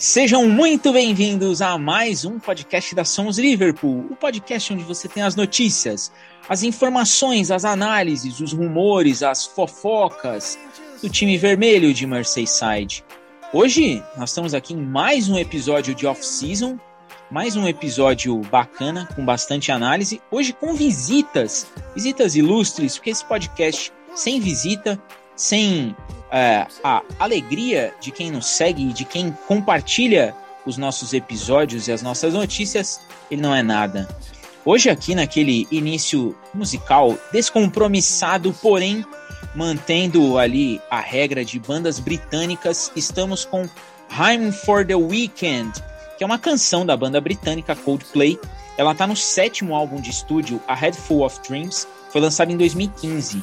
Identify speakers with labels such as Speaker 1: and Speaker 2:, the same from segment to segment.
Speaker 1: Sejam muito bem-vindos a mais um podcast da Somos Liverpool, o podcast onde você tem as notícias, as informações, as análises, os rumores, as fofocas do time vermelho de Merseyside. Hoje nós estamos aqui em mais um episódio de off-season, mais um episódio bacana, com bastante análise. Hoje com visitas, visitas ilustres, porque esse podcast sem visita, sem é, a alegria de quem nos segue e de quem compartilha os nossos episódios e as nossas notícias, ele não é nada. Hoje, aqui naquele início musical descompromissado, porém mantendo ali a regra de bandas britânicas, estamos com I'm for the Weekend, que é uma canção da banda britânica Coldplay. Ela está no sétimo álbum de estúdio, A Head Full of Dreams, foi lançado em 2015.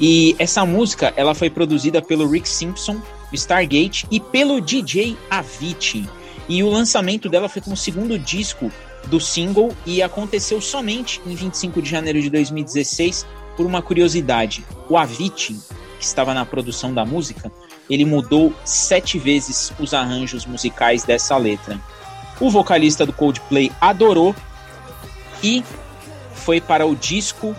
Speaker 1: E essa música ela foi produzida pelo Rick Simpson, Stargate e pelo DJ Avicii. E o lançamento dela foi como segundo disco do single e aconteceu somente em 25 de janeiro de 2016 por uma curiosidade. O Avicii, que estava na produção da música, ele mudou sete vezes os arranjos musicais dessa letra. O vocalista do Coldplay adorou e foi para o disco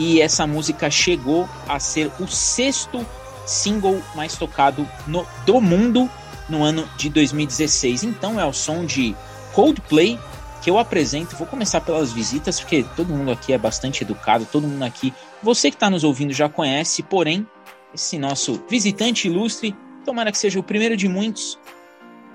Speaker 1: e essa música chegou a ser o sexto single mais tocado no, do mundo no ano de 2016. Então é o som de Coldplay que eu apresento. Vou começar pelas visitas, porque todo mundo aqui é bastante educado, todo mundo aqui, você que está nos ouvindo já conhece, porém, esse nosso visitante ilustre, tomara que seja o primeiro de muitos,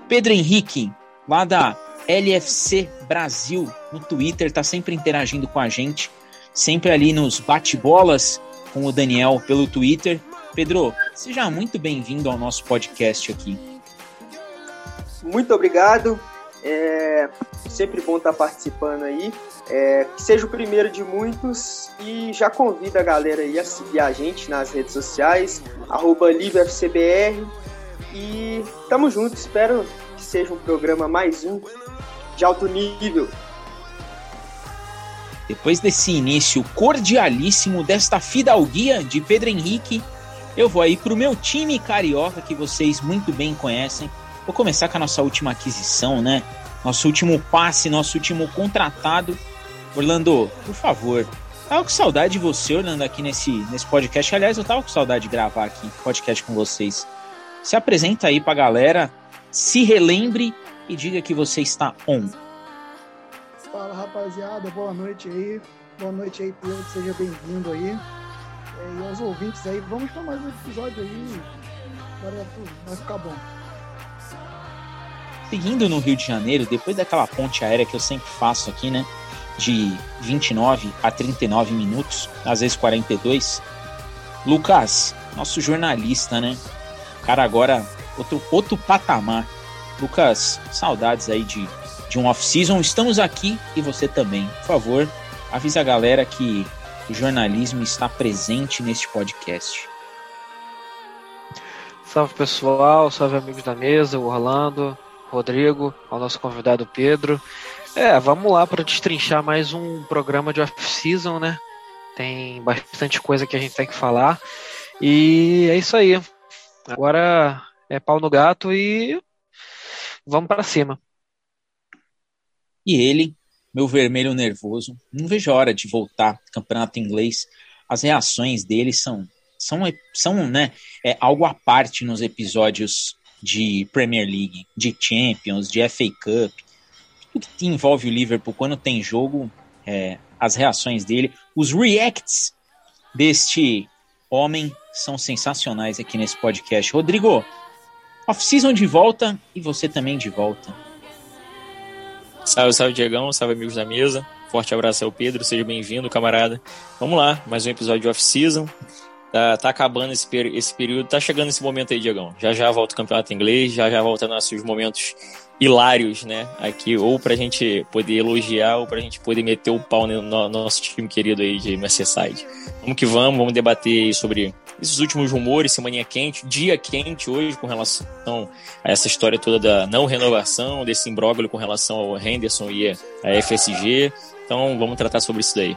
Speaker 1: Pedro Henrique, lá da LFC Brasil, no Twitter, está sempre interagindo com a gente sempre ali nos bate-bolas com o Daniel pelo Twitter. Pedro, seja muito bem-vindo ao nosso podcast aqui.
Speaker 2: Muito obrigado. É sempre bom estar participando aí. É, que seja o primeiro de muitos e já convido a galera aí a seguir a gente nas redes sociais, arroba LiveFCBR. E tamo junto, espero que seja um programa mais um de alto nível.
Speaker 1: Depois desse início cordialíssimo desta fidalguia de Pedro Henrique, eu vou aí para o meu time carioca que vocês muito bem conhecem. Vou começar com a nossa última aquisição, né? Nosso último passe, nosso último contratado. Orlando, por favor, tava com saudade de você, Orlando, aqui nesse, nesse podcast. Aliás, eu tava com saudade de gravar aqui podcast com vocês. Se apresenta aí pra galera, se relembre e diga que você está on.
Speaker 3: Fala rapaziada, boa noite aí. Boa noite aí, Pedro, seja bem-vindo aí. É, e aos ouvintes aí, vamos para mais um episódio aí. Vai, vai ficar bom.
Speaker 1: Seguindo no Rio de Janeiro, depois daquela ponte aérea que eu sempre faço aqui, né? De 29 a 39 minutos, às vezes 42. Lucas, nosso jornalista, né? Cara agora, outro, outro patamar. Lucas, saudades aí de de um off-season. Estamos aqui e você também. Por favor, avise a galera que o jornalismo está presente neste podcast.
Speaker 4: Salve pessoal, salve amigos da mesa, o Orlando, Rodrigo, ao nosso convidado Pedro. É, vamos lá para destrinchar mais um programa de off-season, né? Tem bastante coisa que a gente tem que falar. E é isso aí. Agora é pau no gato e vamos para cima.
Speaker 1: E ele, meu vermelho nervoso, não vejo a hora de voltar campeonato inglês. As reações dele são são, são né, é, algo à parte nos episódios de Premier League, de Champions, de FA Cup. Tudo que envolve o Liverpool quando tem jogo, é, as reações dele, os reacts deste homem são sensacionais aqui nesse podcast. Rodrigo, off-season de volta e você também de volta.
Speaker 5: Salve, salve, Diegão. Salve, amigos da mesa. Forte abraço ao Pedro. Seja bem-vindo, camarada. Vamos lá, mais um episódio de off-season. Tá, tá, acabando esse, esse período, tá chegando esse momento aí, Diegão. Já já volta o campeonato inglês, já já volta nossos momentos hilários, né? Aqui, ou pra gente poder elogiar, ou pra gente poder meter o pau no, no nosso time querido aí de Merseyside. Vamos que vamos, vamos debater sobre esses últimos rumores, semana quente, dia quente hoje com relação a essa história toda da não renovação, desse imbróglio com relação ao Henderson e a FSG. Então vamos tratar sobre isso daí.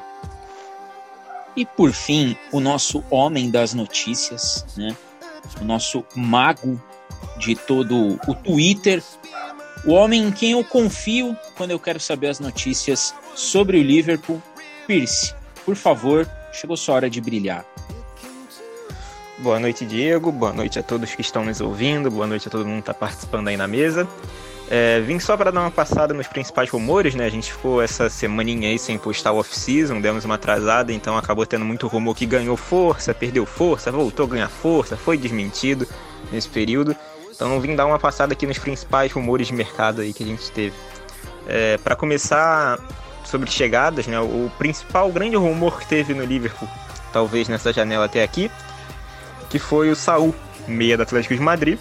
Speaker 1: E por fim, o nosso homem das notícias, né? O nosso mago de todo o Twitter, o homem em quem eu confio quando eu quero saber as notícias sobre o Liverpool. Pierce, por favor, chegou sua hora de brilhar.
Speaker 6: Boa noite, Diego. Boa noite a todos que estão nos ouvindo. Boa noite a todo mundo que está participando aí na mesa. É, vim só para dar uma passada nos principais rumores, né? A gente ficou essa semaninha aí sem postar o off-season, demos uma atrasada, então acabou tendo muito rumor que ganhou força, perdeu força, voltou a ganhar força, foi desmentido nesse período. Então vim dar uma passada aqui nos principais rumores de mercado aí que a gente teve. É, para começar sobre chegadas, né? O principal grande rumor que teve no Liverpool, talvez nessa janela até aqui, que foi o Saul, meia do Atlético de Madrid.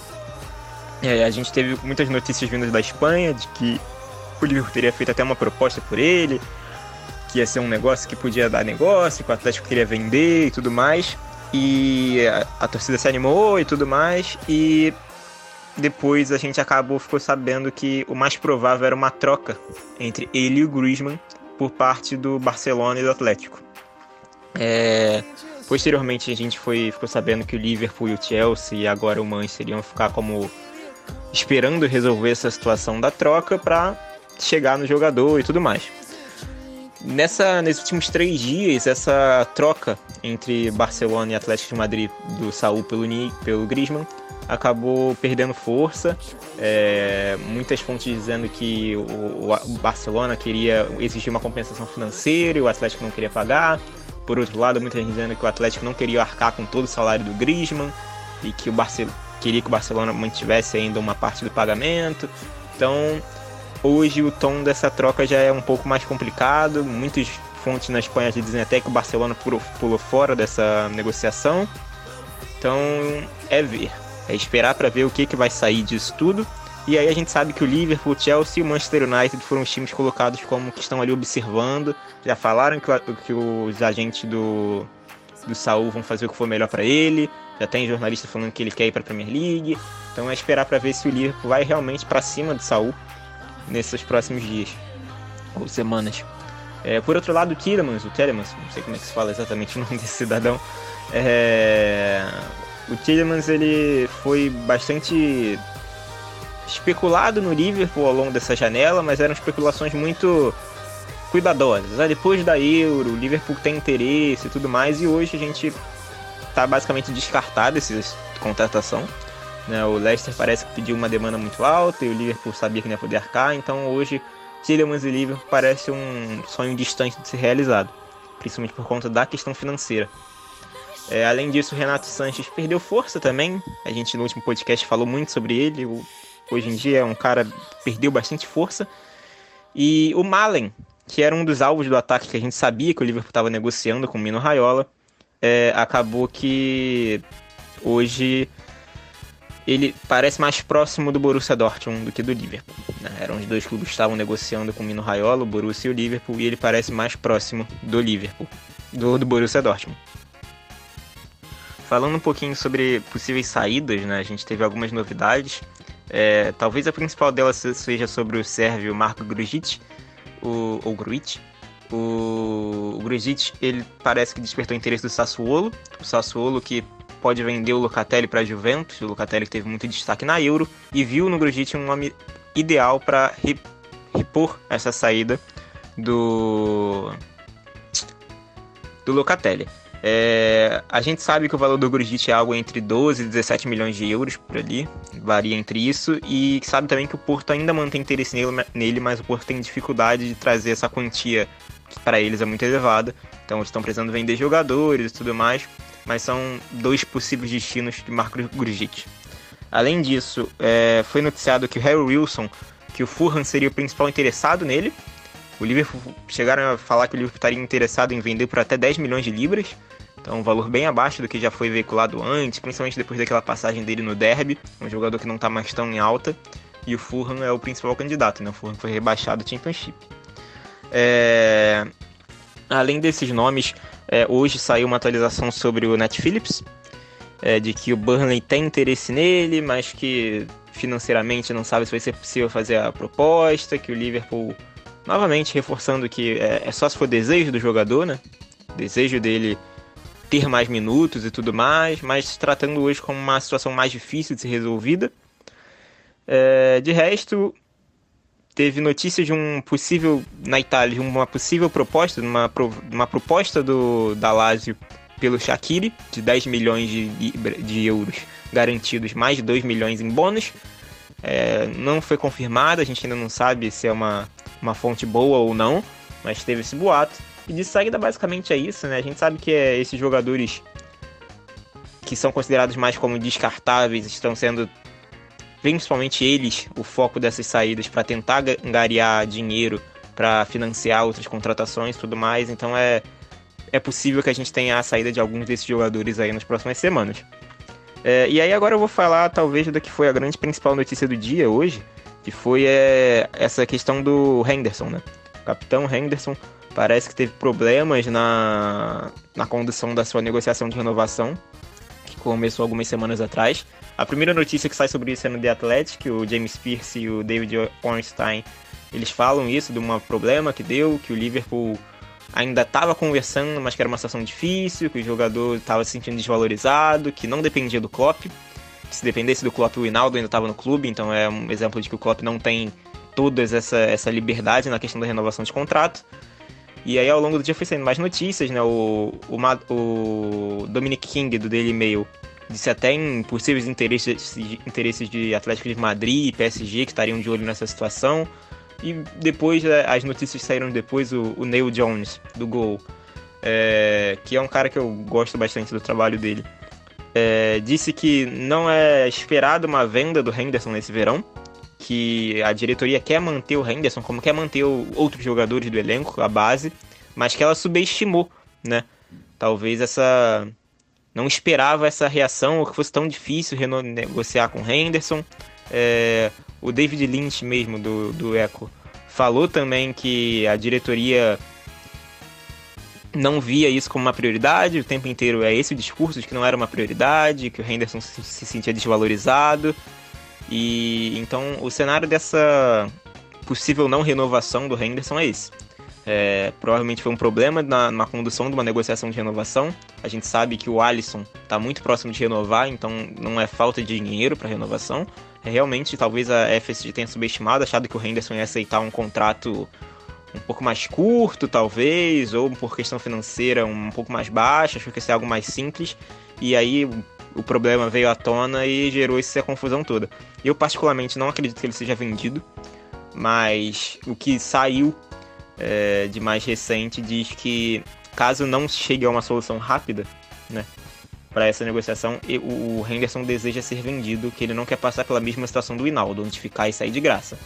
Speaker 6: É, a gente teve muitas notícias vindas da Espanha de que o Liverpool teria feito até uma proposta por ele, que ia ser um negócio que podia dar negócio, que o Atlético queria vender e tudo mais. E a, a torcida se animou e tudo mais. E depois a gente acabou ficou sabendo que o mais provável era uma troca entre ele e o Griezmann por parte do Barcelona e do Atlético. É, posteriormente a gente foi, ficou sabendo que o Liverpool e o Chelsea e agora o Manchester iam ficar como esperando resolver essa situação da troca para chegar no jogador e tudo mais. Nessa, nesses últimos três dias, essa troca entre Barcelona e Atlético de Madrid do Saúl pelo, pelo Griezmann acabou perdendo força. É, muitas fontes dizendo que o, o, Barcelona queria exigir uma compensação financeira e o Atlético não queria pagar. Por outro lado, muita gente dizendo que o Atlético não queria arcar com todo o salário do Griezmann e que o Barcelona queria que o Barcelona mantivesse ainda uma parte do pagamento. Então, hoje o tom dessa troca já é um pouco mais complicado. Muitas fontes na Espanha dizem até que o Barcelona pulou, pulou fora dessa negociação. Então, é ver. É esperar para ver o que, que vai sair disso tudo. E aí a gente sabe que o Liverpool, o Chelsea e o Manchester United foram os times colocados como que estão ali observando. Já falaram que, que os agentes do, do Saul vão fazer o que for melhor para ele. Já tem jornalista falando que ele quer ir para a Premier League. Então é esperar para ver se o Liverpool vai realmente para cima do Saul nesses próximos dias ou semanas. É, por outro lado, o Tillemans, o Telemans, não sei como é que se fala exatamente o nome desse cidadão, é, o Tillemans ele foi bastante especulado no Liverpool ao longo dessa janela, mas eram especulações muito cuidadosas. Ah, depois da Euro, o Liverpool tem interesse e tudo mais, e hoje a gente está basicamente descartado essa contratação. Né? O Leicester parece que pediu uma demanda muito alta e o Liverpool sabia que não ia poder arcar, então hoje Tillemans e Liverpool parece um sonho distante de ser realizado, principalmente por conta da questão financeira. É, além disso, o Renato Sanches perdeu força também. A gente no último podcast falou muito sobre ele. O, hoje em dia é um cara perdeu bastante força. E o Malen, que era um dos alvos do ataque que a gente sabia que o Liverpool estava negociando com o Mino Raiola, é, acabou que hoje ele parece mais próximo do Borussia Dortmund do que do Liverpool. Né? Eram os dois clubes que estavam negociando com o Mino Raiola, o Borussia e o Liverpool, e ele parece mais próximo do Liverpool, do, do Borussia Dortmund. Falando um pouquinho sobre possíveis saídas, né? A gente teve algumas novidades. É, talvez a principal delas seja sobre o sérvio Marco Grujic, o, ou Grujic. O, o Grujic, ele parece que despertou interesse do Sassuolo. O Sassuolo que pode vender o Locatelli para a Juventus, o Locatelli que teve muito destaque na Euro, e viu no Grujic um nome ideal para repor essa saída do do Locatelli. É, a gente sabe que o valor do Grujic é algo entre 12 e 17 milhões de euros por ali, varia entre isso, e sabe também que o Porto ainda mantém interesse nele, nele mas o Porto tem dificuldade de trazer essa quantia que para eles é muito elevada, então eles estão precisando vender jogadores e tudo mais, mas são dois possíveis destinos de Marco Grujic. Além disso, é, foi noticiado que o Harry Wilson, que o Fulham seria o principal interessado nele, o Liverpool chegaram a falar que o Liverpool estaria interessado em vender por até 10 milhões de libras. Então, um valor bem abaixo do que já foi veiculado antes, principalmente depois daquela passagem dele no Derby, um jogador que não está mais tão em alta. E o Fulham é o principal candidato, né? O Fulham foi rebaixado do Championship. É... Além desses nomes, é, hoje saiu uma atualização sobre o Nat Phillips, é, de que o Burnley tem interesse nele, mas que financeiramente não sabe se vai ser possível fazer a proposta, que o Liverpool Novamente reforçando que é, é só se for desejo do jogador, né? Desejo dele ter mais minutos e tudo mais, mas tratando hoje como uma situação mais difícil de ser resolvida. É, de resto, teve notícia de um possível, na Itália, de uma possível proposta, uma, uma proposta do, da Lazio pelo Shaqiri, de 10 milhões de, de euros garantidos, mais de 2 milhões em bônus. É, não foi confirmada, a gente ainda não sabe se é uma, uma fonte boa ou não, mas teve esse boato. E de saída basicamente é isso, né? A gente sabe que é, esses jogadores que são considerados mais como descartáveis estão sendo principalmente eles o foco dessas saídas para tentar angariar dinheiro para financiar outras contratações e tudo mais. Então é é possível que a gente tenha a saída de alguns desses jogadores aí nas próximas semanas. É, e aí agora eu vou falar talvez da que foi a grande principal notícia do dia hoje, que foi é, essa questão do Henderson, né? Capitão Henderson parece que teve problemas na, na condução da sua negociação de renovação, que começou algumas semanas atrás. A primeira notícia que sai sobre isso é no The Athletic, o James Pierce e o David Ornstein, eles falam isso de um problema que deu, que o Liverpool ainda estava conversando, mas que era uma situação difícil, que o jogador estava se sentindo desvalorizado, que não dependia do Klopp. Que se dependesse do Klopp, o Hinaldo ainda estava no clube, então é um exemplo de que o Klopp não tem toda essa, essa liberdade na questão da renovação de contrato. E aí ao longo do dia foi saindo mais notícias, né? O, o, o Dominic King do Daily Mail disse até em possíveis interesses, interesses de Atlético de Madrid e PSG que estariam de olho nessa situação. E depois, é, as notícias saíram depois, o, o Neil Jones, do Gol, é, que é um cara que eu gosto bastante do trabalho dele, é, disse que não é esperado uma venda do Henderson nesse verão, que a diretoria quer manter o Henderson, como quer manter outros jogadores do elenco, a base, mas que ela subestimou, né? Talvez essa... não esperava essa reação, ou que fosse tão difícil renegociar com o Henderson, é, o David Lynch mesmo do, do Echo falou também que a diretoria não via isso como uma prioridade, o tempo inteiro é esse o discurso de que não era uma prioridade, que o Henderson se sentia desvalorizado. E então o cenário dessa possível não renovação do Henderson é esse. É, provavelmente foi um problema na, na, condução de uma negociação de renovação. A gente sabe que o Alisson está muito próximo de renovar, então não é falta de dinheiro para renovação. É, realmente, talvez a FSG tenha subestimado, achado que o Henderson ia aceitar um contrato um pouco mais curto, talvez, ou por questão financeira um pouco mais baixa, achou que ia ser algo mais simples. E aí o problema veio à tona e gerou essa confusão toda. Eu, particularmente, não acredito que ele seja vendido, mas o que saiu é, de mais recente diz que caso não chegue a uma solução rápida, né, para essa negociação, o Henderson deseja ser vendido, que ele não quer passar pela mesma situação do Hinaldo, onde ficar e sair de graça.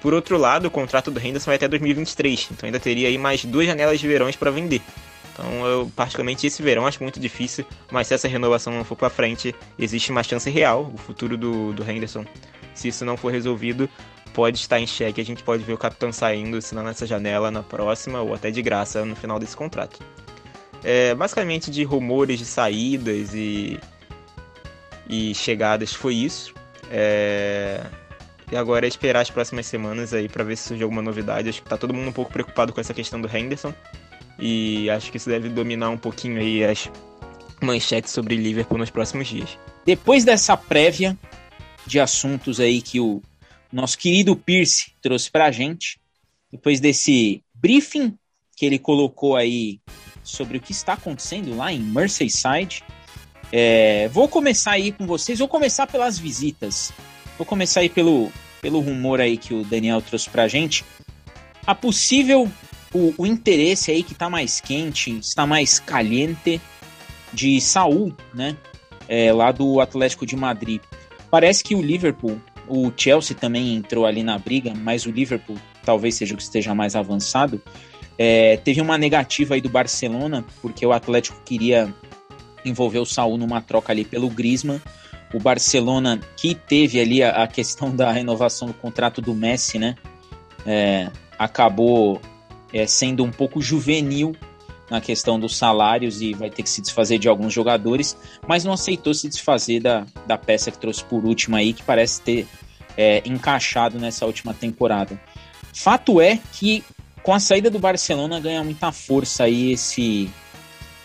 Speaker 6: Por outro lado, o contrato do Henderson vai até 2023, então ainda teria aí mais duas janelas de verões para vender. Então, eu, particularmente esse verão, acho muito difícil, mas se essa renovação não for para frente, existe uma chance real, o futuro do, do Henderson. Se isso não for resolvido, pode estar em xeque. A gente pode ver o capitão saindo, se não nessa janela, na próxima, ou até de graça no final desse contrato. É, basicamente, de rumores de saídas e, e chegadas, foi isso. É, e agora é esperar as próximas semanas aí para ver se surge alguma novidade. Acho que tá todo mundo um pouco preocupado com essa questão do Henderson. E acho que isso deve dominar um pouquinho aí as manchetes sobre Liverpool nos próximos dias.
Speaker 1: Depois dessa prévia de assuntos aí que o nosso querido Pierce trouxe para a gente, depois desse briefing que ele colocou aí sobre o que está acontecendo lá em Merseyside. É, vou começar aí com vocês, vou começar pelas visitas. Vou começar aí pelo, pelo rumor aí que o Daniel trouxe para a gente. A possível, o, o interesse aí que está mais quente, está mais caliente de Saul, né? É, lá do Atlético de Madrid. Parece que o Liverpool o Chelsea também entrou ali na briga, mas o Liverpool talvez seja o que esteja mais avançado. É, teve uma negativa aí do Barcelona, porque o Atlético queria envolver o Saul numa troca ali pelo Griezmann. O Barcelona, que teve ali a, a questão da renovação do contrato do Messi, né? É, acabou é, sendo um pouco juvenil na questão dos salários e vai ter que se desfazer de alguns jogadores, mas não aceitou se desfazer da, da peça que trouxe por último aí, que parece ter é, encaixado nessa última temporada. Fato é que com a saída do Barcelona ganha muita força aí esse,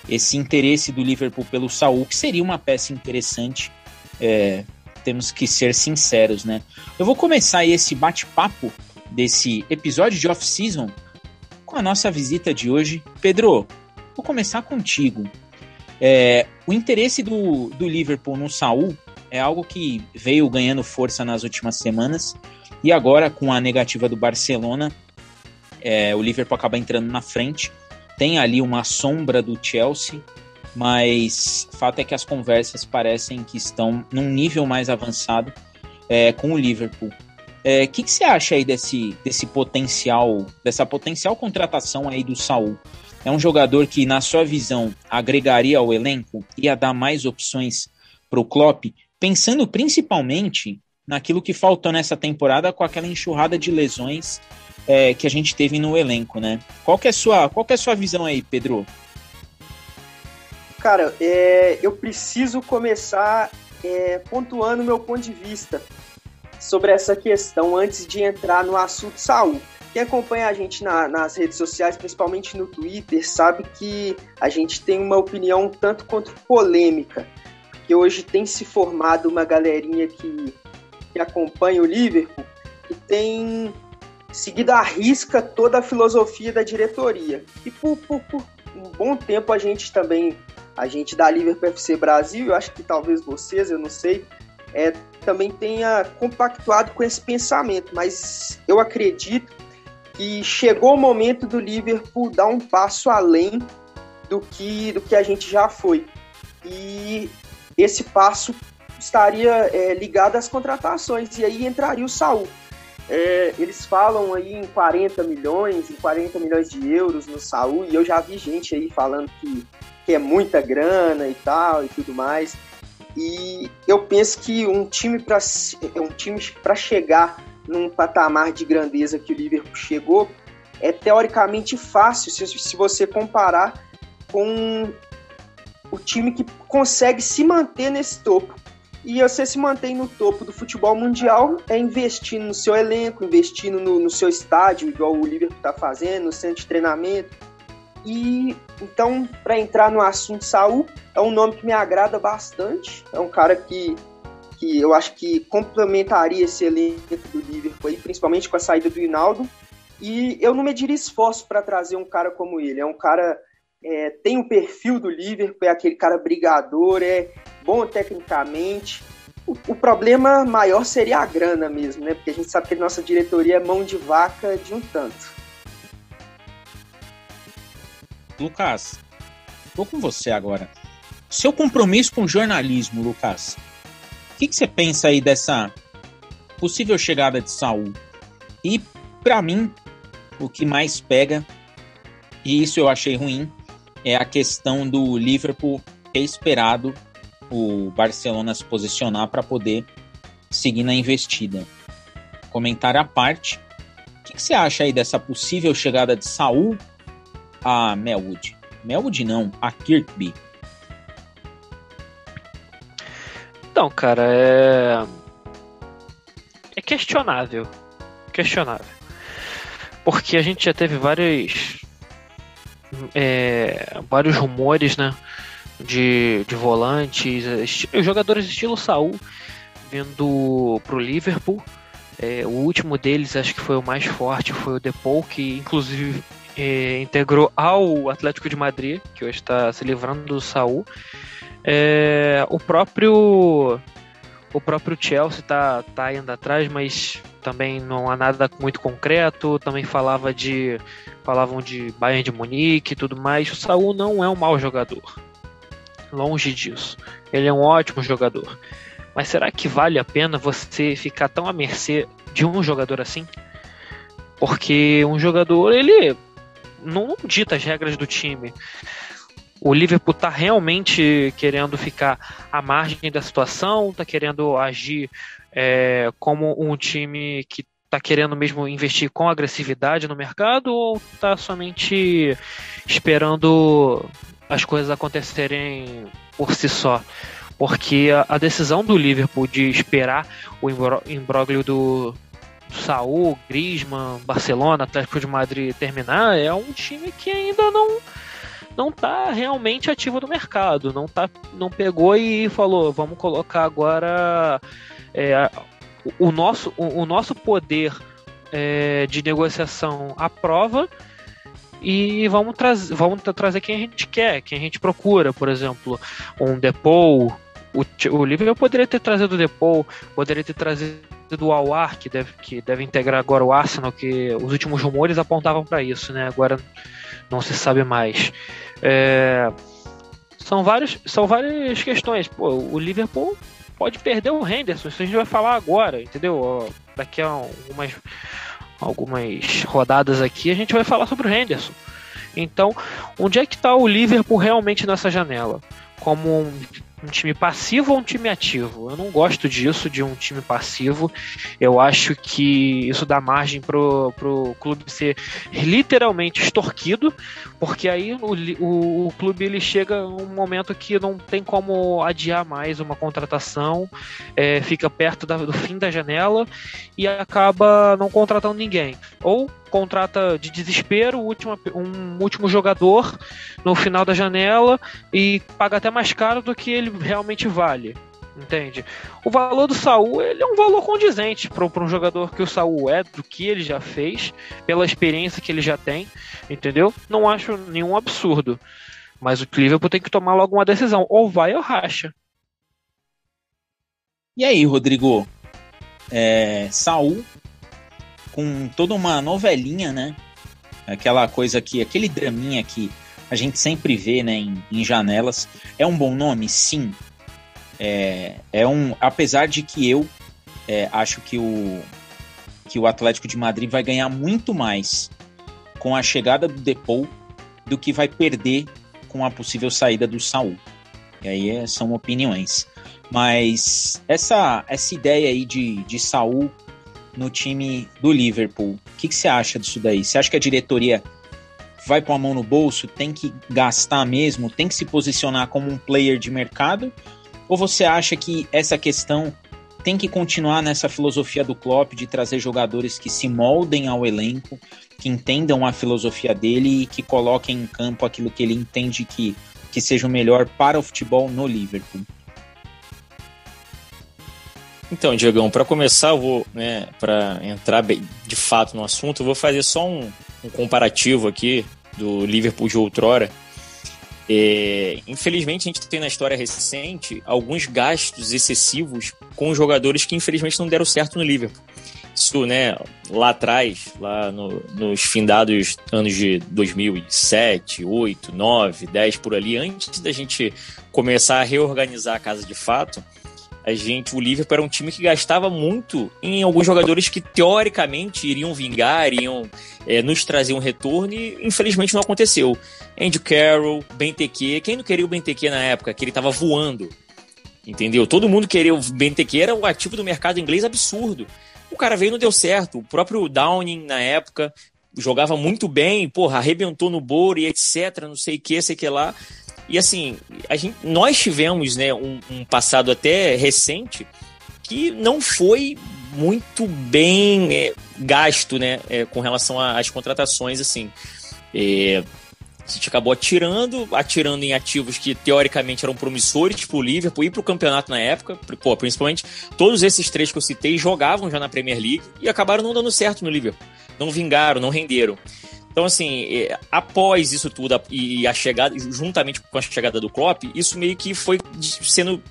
Speaker 1: esse interesse do Liverpool pelo Saul, que seria uma peça interessante. É, temos que ser sinceros, né? Eu vou começar esse bate-papo desse episódio de off-season com a nossa visita de hoje. Pedro, vou começar contigo. É, o interesse do, do Liverpool no Saul é algo que veio ganhando força nas últimas semanas e agora com a negativa do Barcelona, é, o Liverpool acaba entrando na frente. Tem ali uma sombra do Chelsea, mas fato é que as conversas parecem que estão num nível mais avançado é, com o Liverpool. O é, que, que você acha aí desse, desse potencial, dessa potencial contratação aí do Saul? É um jogador que, na sua visão, agregaria ao elenco, ia dar mais opções para o Klopp, pensando principalmente naquilo que faltou nessa temporada com aquela enxurrada de lesões é, que a gente teve no elenco, né? Qual que é a sua, qual que é sua visão aí, Pedro?
Speaker 2: Cara, é, eu preciso começar é, pontuando meu ponto de vista sobre essa questão antes de entrar no assunto Saúl. Quem acompanha a gente na, nas redes sociais, principalmente no Twitter, sabe que a gente tem uma opinião tanto quanto polêmica. Porque hoje tem se formado uma galerinha que, que acompanha o Liverpool e tem seguido à risca toda a filosofia da diretoria. E por, por, por um bom tempo a gente também, a gente da Liverpool FC Brasil, eu acho que talvez vocês, eu não sei, é, também tenha compactuado com esse pensamento, mas eu acredito que chegou o momento do Liverpool dar um passo além do que, do que a gente já foi. E esse passo estaria é, ligado às contratações, e aí entraria o Saul. É, eles falam aí em 40 milhões, em 40 milhões de euros no Saul, e eu já vi gente aí falando que, que é muita grana e tal e tudo mais. E eu penso que um time para é um time para chegar num patamar de grandeza que o Liverpool chegou é teoricamente fácil se, se você comparar com o time que consegue se manter nesse topo. E você se mantém no topo do futebol mundial é investindo no seu elenco, investindo no, no seu estádio, igual o Liverpool está fazendo, no centro de treinamento, e então, para entrar no assunto Saul, é um nome que me agrada bastante. É um cara que, que eu acho que complementaria esse elenco do Liverpool, aí, principalmente com a saída do Hinaldo. E eu não mediria esforço para trazer um cara como ele. É um cara é, tem o perfil do Liverpool, é aquele cara brigador, é bom tecnicamente. O, o, problema maior seria a grana mesmo, né? Porque a gente sabe que a nossa diretoria é mão de vaca de um tanto.
Speaker 1: Lucas, vou com você agora. Seu compromisso com o jornalismo, Lucas. O que, que você pensa aí dessa possível chegada de Saul? E, para mim, o que mais pega, e isso eu achei ruim, é a questão do Liverpool ter esperado o Barcelona se posicionar para poder seguir na investida. Comentário à parte. O que, que você acha aí dessa possível chegada de Saul a Melwood. Melwood não, a Kirkby.
Speaker 4: Então, cara, é. É questionável. Questionável. Porque a gente já teve vários. É, vários rumores, né? De, de volantes, jogadores estilo Saul vindo pro Liverpool. É, o último deles, acho que foi o mais forte, foi o Depou, que inclusive integrou ao Atlético de Madrid, que hoje está se livrando do Saul. É, o próprio o próprio Chelsea está tá indo atrás, mas também não há nada muito concreto. Também falava de falavam de Bayern de Munique e tudo mais. O Saul não é um mau jogador, longe disso. Ele é um ótimo jogador. Mas será que vale a pena você ficar tão à mercê de um jogador assim? Porque um jogador, ele não dita as regras do time. O Liverpool está realmente querendo ficar à margem da situação, está querendo agir é, como um time que está querendo mesmo investir com agressividade no mercado ou está somente esperando as coisas acontecerem por si só? Porque a, a decisão do Liverpool de esperar o imbróglio do, Saúl, Griezmann, Barcelona, Atlético de Madrid terminar, é um time que ainda não não tá realmente ativo no mercado, não tá não pegou e falou, vamos colocar agora é, o, o, nosso o, o, nosso poder é, de negociação aprova e vamos, traz, vamos trazer quem a gente quer, quem a gente procura, por exemplo, um Depou. O, o Liverpool poderia ter trazido o Depou, poderia ter trazido o Awar, que deve, que deve integrar agora o Arsenal, que os últimos rumores apontavam para isso, né? Agora não se sabe mais. É, são, vários, são várias questões. Pô, o Liverpool pode perder o Henderson, isso a gente vai falar agora, entendeu? Daqui a algumas, algumas rodadas aqui a gente vai falar sobre o Henderson. Então, onde é que está o Liverpool realmente nessa janela? Como um um time passivo ou um time ativo. Eu não gosto disso, de um time passivo. Eu acho que isso dá margem pro, pro clube ser literalmente extorquido, porque aí o, o, o clube ele chega um momento que não tem como adiar mais uma contratação, é, fica perto da, do fim da janela e acaba não contratando ninguém. Ou contrata de desespero último, um último jogador no final da janela e paga até mais caro do que ele realmente vale. Entende? O valor do Saul ele é um valor condizente para um jogador que o Saul é, do que ele já fez, pela experiência que ele já tem, entendeu? Não acho nenhum absurdo. Mas o Cleveland tem que tomar logo uma decisão: ou vai ou racha.
Speaker 1: E aí, Rodrigo? É, Saul com toda uma novelinha, né? Aquela coisa que, aquele draminha que a gente sempre vê, né, em, em janelas. É um bom nome, sim. É, é um, apesar de que eu é, acho que o que o Atlético de Madrid vai ganhar muito mais com a chegada do Depou do que vai perder com a possível saída do Saul. E aí é, são opiniões. Mas essa, essa ideia aí de, de Saul no time do Liverpool. O que, que você acha disso daí? Você acha que a diretoria vai pôr a mão no bolso, tem que gastar mesmo, tem que se posicionar como um player de mercado? Ou você acha que essa questão tem que continuar nessa filosofia do Klopp de trazer jogadores que se moldem ao elenco, que entendam a filosofia dele e que coloquem em campo aquilo que ele entende que, que seja o melhor para o futebol no Liverpool?
Speaker 5: Então, Diegão, para começar, eu vou, né, para entrar de fato no assunto, eu vou fazer só um, um comparativo aqui do Liverpool de outrora. É, infelizmente, a gente tem na história recente alguns gastos excessivos com jogadores que infelizmente não deram certo no Liverpool. Isso, né, lá atrás, lá no, nos findados anos de 2007, 8, 9, 10 por ali, antes da gente começar a reorganizar a casa de fato, a gente, o Liverpool era um time que gastava muito em alguns jogadores que teoricamente iriam vingar, iriam é, nos trazer um retorno e infelizmente não aconteceu. Andy Carroll, Benteke, quem não queria o Benteke na época? Que ele estava voando, entendeu? Todo mundo queria o Benteke, era o ativo do mercado inglês absurdo. O cara veio e não deu certo. O próprio Downing na época jogava muito bem, porra, arrebentou no Boro e etc, não sei o que, sei que lá. E assim, a gente, nós tivemos né, um, um passado até recente que não foi muito bem é, gasto né, é, com relação às contratações. assim. É, a gente acabou atirando, atirando em ativos que teoricamente eram promissores para o Liverpool e para o campeonato na época. Pô, principalmente todos esses três que eu citei jogavam já na Premier League e acabaram não dando certo no Liverpool. Não vingaram, não renderam. Então, assim, é, após isso tudo e a chegada, juntamente com a chegada do Klopp, isso meio que foi sendo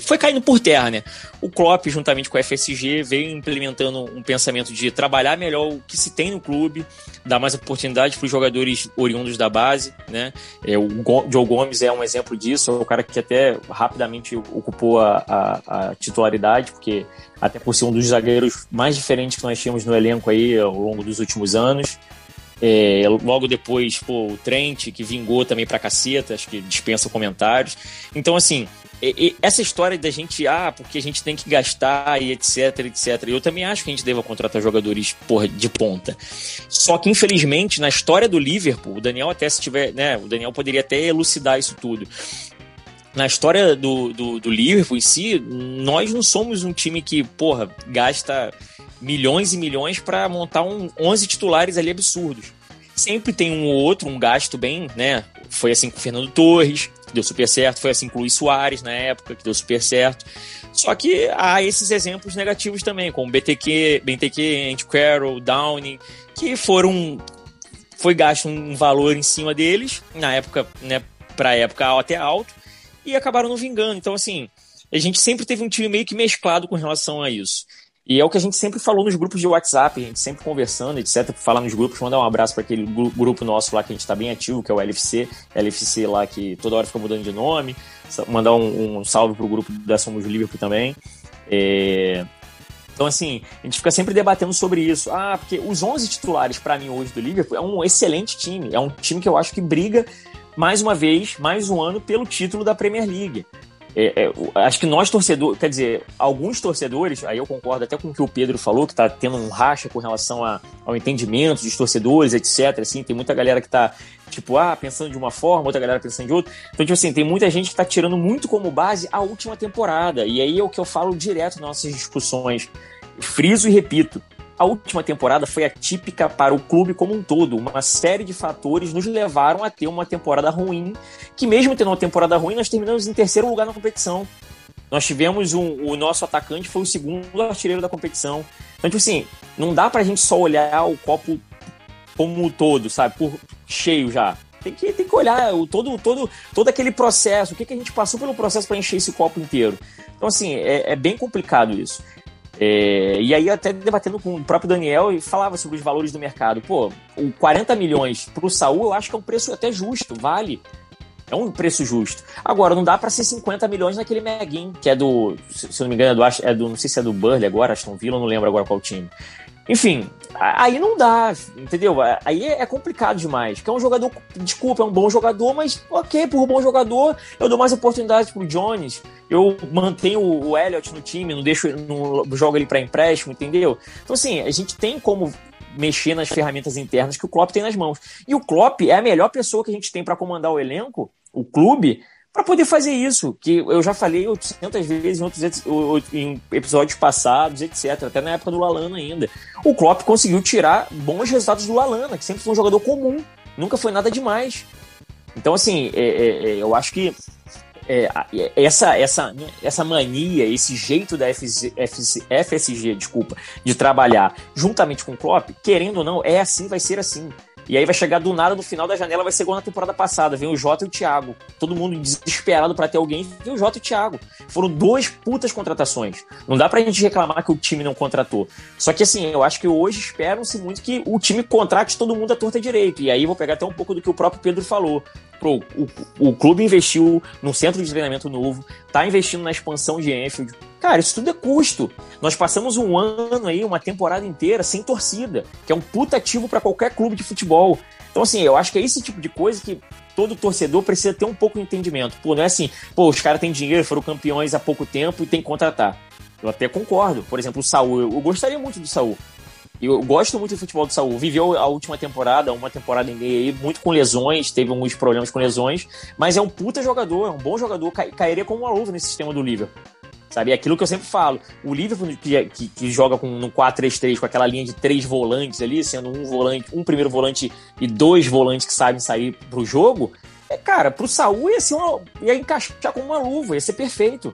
Speaker 5: foi caindo por terra, né? O Klopp, juntamente com a FSG, veio implementando um pensamento de trabalhar melhor o que se tem no clube, dar mais oportunidade para os jogadores oriundos da base, né? É, o Joe Gomes é um exemplo disso, é o cara que até rapidamente ocupou a, a, a, titularidade, porque até por ser um dos zagueiros mais diferentes que nós tínhamos no elenco aí ao longo dos últimos anos. É, logo depois, pô, o Trent, que vingou também pra caceta, acho que dispensa comentários. Então, assim, essa história da gente, ah, porque a gente tem que gastar e etc, etc. Eu também acho que a gente deva contratar jogadores, porra, de ponta. Só que, infelizmente, na história do Liverpool, o Daniel até se tiver, né, o Daniel poderia até elucidar isso tudo na história do, do, do, Liverpool em si, nós não somos um time que, porra, gasta milhões e milhões para montar um 11 titulares ali absurdos. Sempre tem um ou outro, um gasto bem, né? Foi assim com o Fernando Torres, que deu super certo. Foi assim com o Luiz Soares na época, que deu super certo. Só que há esses exemplos negativos também, como BTQ, BTQ, Andy Carroll, Downing, que foram foi gasto um valor em cima deles, na época, né, pra época até alto, e acabaram não vingando. Então, assim, a gente sempre teve um time meio que mesclado com relação a isso. E é o que a gente sempre falou nos grupos de WhatsApp, a gente sempre conversando, etc. Falar nos grupos, mandar um abraço para aquele grupo nosso lá que a gente está bem ativo, que é o LFC, LFC lá que toda hora fica mudando de nome. Mandar um, um salve pro grupo da Somos Liverpool também. É... Então, assim, a gente fica sempre debatendo sobre isso. Ah, porque os 11 titulares, para mim, hoje do Liverpool, é um excelente time. É um time que eu acho que briga, mais uma vez, mais um ano, pelo título da Premier League. É, é, acho que nós torcedores, quer dizer, alguns torcedores, aí eu concordo até com o que o Pedro falou, que está tendo um racha com relação a, ao entendimento dos torcedores, etc. Assim, tem muita galera que está tipo, ah, pensando de uma forma, outra galera pensando de outra. Então, tipo assim, tem muita gente que está tirando muito como base a última temporada. E aí é o que eu falo direto nas nossas discussões. Friso e repito, a última temporada foi atípica para o clube como um todo. Uma série de fatores nos levaram a ter uma temporada ruim, que mesmo tendo uma temporada ruim, nós terminamos em terceiro lugar na competição. Nós tivemos um, o nosso atacante foi o segundo artilheiro da competição. Então, tipo assim, não dá pra gente só olhar o copo como um todo, sabe? Por cheio já. Tem que, tem que olhar o, todo, todo, todo aquele processo, o que, que a gente passou pelo processo para encher esse copo inteiro. Então, assim, é, é bem complicado isso. É, e aí, até debatendo com o próprio Daniel, e falava sobre os valores do mercado. Pô, o 40 milhões para o Saul, eu acho que é um preço até justo, vale. É um preço justo. Agora, não dá para ser 50 milhões naquele Meguin, que é do, se eu não me engano, é do, é do, não sei se é do Burley agora, Aston Villa, não lembro agora qual time. Enfim, aí não dá, entendeu? Aí é complicado demais. Que é um jogador, desculpa, é um bom jogador, mas ok, por um bom jogador, eu dou mais oportunidades pro Jones. Eu mantenho o Elliott no time, não deixo, não jogo ele para empréstimo, entendeu? Então, assim, a gente tem como mexer nas ferramentas internas que o Klopp tem nas mãos. E o Klopp é a melhor pessoa que a gente tem para comandar o elenco, o clube, para poder fazer isso, que eu já falei 800 vezes em outros em episódios passados, etc, até na época do Lalana ainda. O Klopp conseguiu tirar bons resultados do Lalana, que sempre foi um jogador comum, nunca foi nada demais. Então, assim, é, é, é eu acho que é, essa, essa, essa mania, esse jeito da FSG, desculpa, de trabalhar juntamente com o Klopp, querendo ou não, é assim, vai ser assim. E aí vai chegar do nada no final da janela, vai ser igual na temporada passada. Vem o Jota e o Thiago. Todo mundo desesperado para ter alguém. Vem o Jota e o Thiago. Foram duas putas contratações. Não dá pra gente reclamar que o time não contratou. Só que assim, eu acho que hoje esperam-se muito que o time contrate todo mundo à torta direito. E aí vou pegar até um pouco do que o próprio Pedro falou. Pro, o, o clube investiu num centro de treinamento novo, tá investindo na expansão de Enfield. Cara, isso tudo é custo. Nós passamos um ano aí, uma temporada inteira, sem torcida, que é um puta ativo para qualquer clube de futebol. Então, assim, eu acho que é esse tipo de coisa que todo torcedor precisa ter um pouco de entendimento. Pô, não é assim, pô, os caras têm dinheiro, foram campeões há pouco tempo e tem que contratar. Eu até concordo. Por exemplo, o Saul, eu, gostaria muito do Saul. Eu gosto muito do futebol do Saul. Viveu a última temporada, uma temporada e meia aí, muito com lesões, teve alguns problemas com lesões, mas é um puta jogador, é um bom jogador, cai, cairia como uma luva nesse sistema do Liverpool. Sabe? É aquilo que eu sempre falo. O Liverpool que, que, que joga com, no 4-3-3, com aquela linha de três volantes ali, sendo um volante, um primeiro volante e dois volantes que sabem sair pro jogo, é, cara, pro Saul ia, ser uma, ia encaixar como uma luva, ia ser perfeito.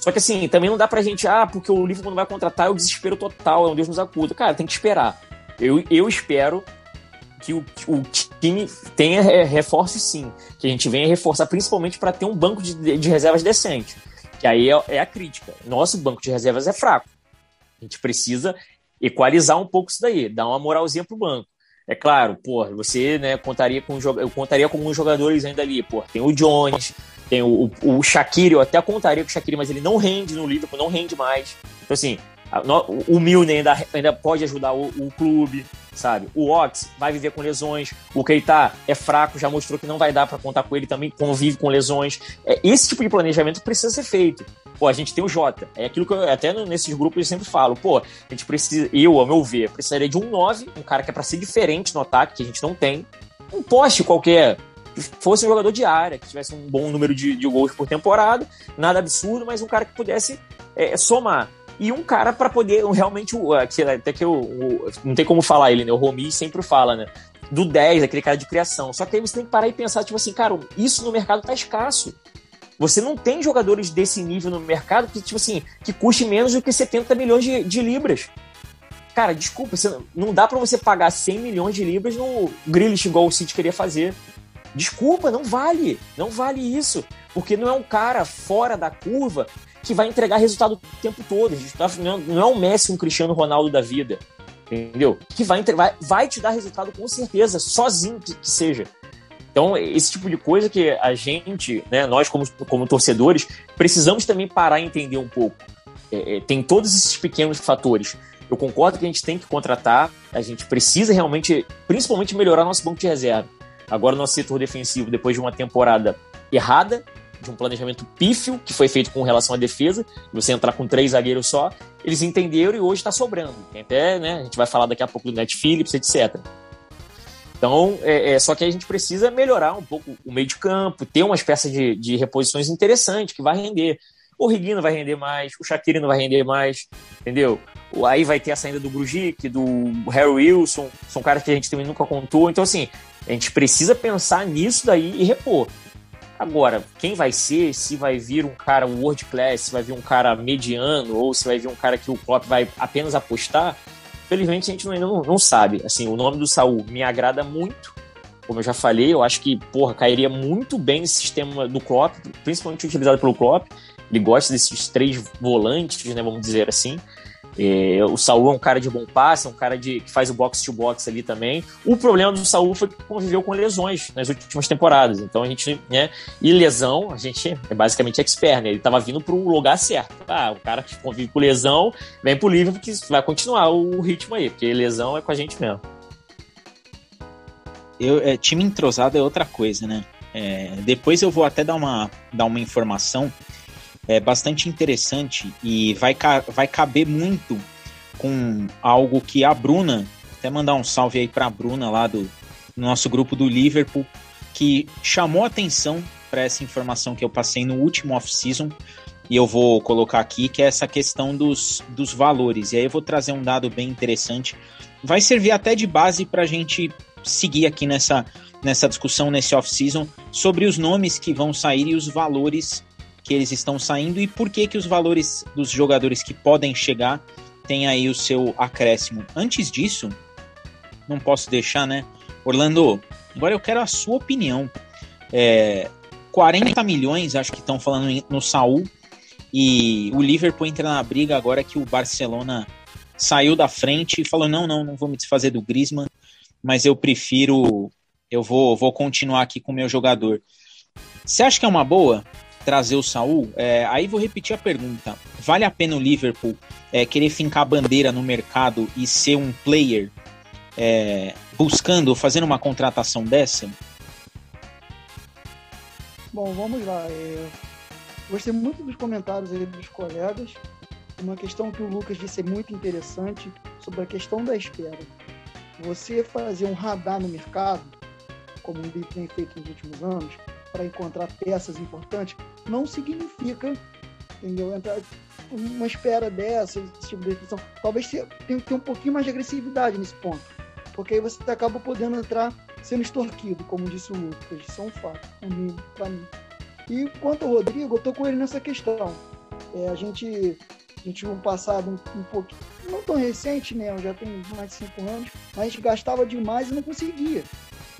Speaker 5: Só que assim, também não dá pra gente, ah, porque o Liverpool não vai contratar, é o desespero total, é um Deus nos acuda. Cara, tem que esperar. Eu, eu espero que o, o time tenha reforço sim, que a gente venha reforçar principalmente para ter um banco de, de reservas decente. Que aí é, é, a crítica. Nosso banco de reservas é fraco. A gente precisa equalizar um pouco isso daí, dar uma moralzinha pro banco. É claro, pô, você né, contaria com eu contaria com alguns jogadores ainda ali, pô, tem o Jones, tem o, o, o Shaqiri, eu até contaria com o Shaqiri, mas ele não rende no Liverpool, não rende mais. Então, assim, o Milner ainda, ainda pode ajudar o, o, clube, sabe? O Ox vai viver com lesões, o Keita é fraco, já mostrou que não vai dar para contar com ele também, convive com lesões. É, esse tipo de planejamento precisa ser feito. Pô, a gente tem o Jota. É aquilo que eu até nesses grupos eu sempre falo. Pô, a gente precisa, eu, ao meu ver, precisaria de um 9, um cara que é para ser diferente no ataque, que a gente não tem. Um poste qualquer, que fosse um jogador de área, que tivesse um bom número de, de gols por temporada, nada absurdo, mas um cara que pudesse é, somar. E um cara para poder realmente, até que eu, não tem como falar ele, né? O Romi sempre fala, né? Do 10, aquele cara de criação. Só que aí você tem que parar e pensar, tipo assim, cara, isso no mercado tá escasso. Você não tem jogadores desse nível no mercado que, tipo assim, que custe menos do que 70 milhões de, de libras. Cara, desculpa, você, não dá para você pagar 100 milhões de libras no Grealish igual o City queria fazer. Desculpa, não vale. Não vale isso. Porque não é um cara fora da curva que vai entregar resultado o tempo todo. Tá, não é um Messi, um Cristiano Ronaldo da vida. Entendeu? Que vai, vai, vai te dar resultado com certeza, sozinho que, que seja. Então, esse tipo de coisa que a gente, né, nós como, como torcedores, precisamos também parar e entender um pouco. É, é, tem todos esses pequenos fatores. Eu concordo que a gente tem que contratar, a gente precisa realmente, principalmente, melhorar nosso banco de reserva. Agora, nosso setor defensivo, depois de uma temporada errada, de um planejamento pífio que foi feito com relação à defesa, você entrar com três zagueiros só, eles entenderam e hoje está sobrando. Tem até, né, a gente vai falar daqui a pouco do Net Phillips, etc. Então, é, é, só que a gente precisa melhorar um pouco o meio de campo, ter umas peças de, de reposições interessantes que vai render. O Riguino vai render mais, o Shaqiri não vai render mais, entendeu? Aí vai ter a saída do Grujic, do Harry Wilson, são caras que a gente também nunca contou. Então, assim, a gente precisa pensar nisso daí e repor. Agora, quem vai ser, se vai vir um cara world class, se vai vir um cara mediano, ou se vai vir um cara que o Klopp vai apenas apostar, felizmente a gente ainda não, não sabe. Assim, o nome do Saul me agrada muito, como eu já falei, eu acho que, porra, cairia muito bem nesse sistema do Klopp, principalmente utilizado pelo Klopp. Ele gosta desses três volantes, né, vamos dizer assim. É, o Saul é um cara de bom passe, é um cara de, que faz o box-to-box ali também. O problema do Saul foi que conviveu com lesões nas últimas temporadas. Então a gente, né? E lesão, a gente é basicamente expert, né? Ele estava vindo para lugar certo. Ah, o cara que convive com lesão vem pro livro porque vai continuar o ritmo aí, porque lesão é com a gente mesmo.
Speaker 1: Eu, é, time entrosado é outra coisa, né? É, depois eu vou até dar uma, dar uma informação é bastante interessante e vai, vai caber muito com algo que a Bruna, até mandar um salve aí para a Bruna lá do, nosso grupo do Liverpool, que chamou atenção para essa informação que eu passei no último off-season e eu vou colocar aqui, que é essa questão dos, dos valores. E aí eu vou trazer um dado bem interessante. Vai servir até de base para a gente seguir aqui nessa, nessa discussão, nesse off-season, sobre os nomes que vão sair e os valores que eles estão saindo e por que que os valores dos jogadores que podem chegar têm aí o seu acréscimo. Antes disso, não posso deixar, né? Orlando, agora eu quero a sua opinião. É, 40 milhões, acho que estão falando no Saul, e o Liverpool entra na briga agora que o Barcelona saiu da frente e falou: não, não, não vou me desfazer do Griezmann, mas eu prefiro, eu vou, vou continuar aqui com o meu jogador. Você acha que é uma boa? Trazer o Saul, é, aí vou repetir a pergunta. Vale a pena o Liverpool é, querer fincar a bandeira no mercado e ser um player é, buscando, fazendo uma contratação dessa?
Speaker 3: Bom, vamos lá. É, gostei muito dos comentários aí dos colegas. Uma questão que o Lucas disse é muito interessante sobre a questão da espera. Você fazer um radar no mercado, como o tem feito nos últimos anos, para encontrar peças importantes, não significa, entendeu? Entrar uma espera dessa, esse tipo de definição. Talvez tenha que ter um pouquinho mais de agressividade nesse ponto, porque aí você acaba podendo entrar sendo extorquido, como disse o Lucas. Isso é um fato, um para mim. E quanto ao Rodrigo, eu tô com ele nessa questão. É, a gente a gente tinha um passado um, um não tão recente, né? Eu já tenho mais de cinco anos, mas a gente gastava demais e não conseguia.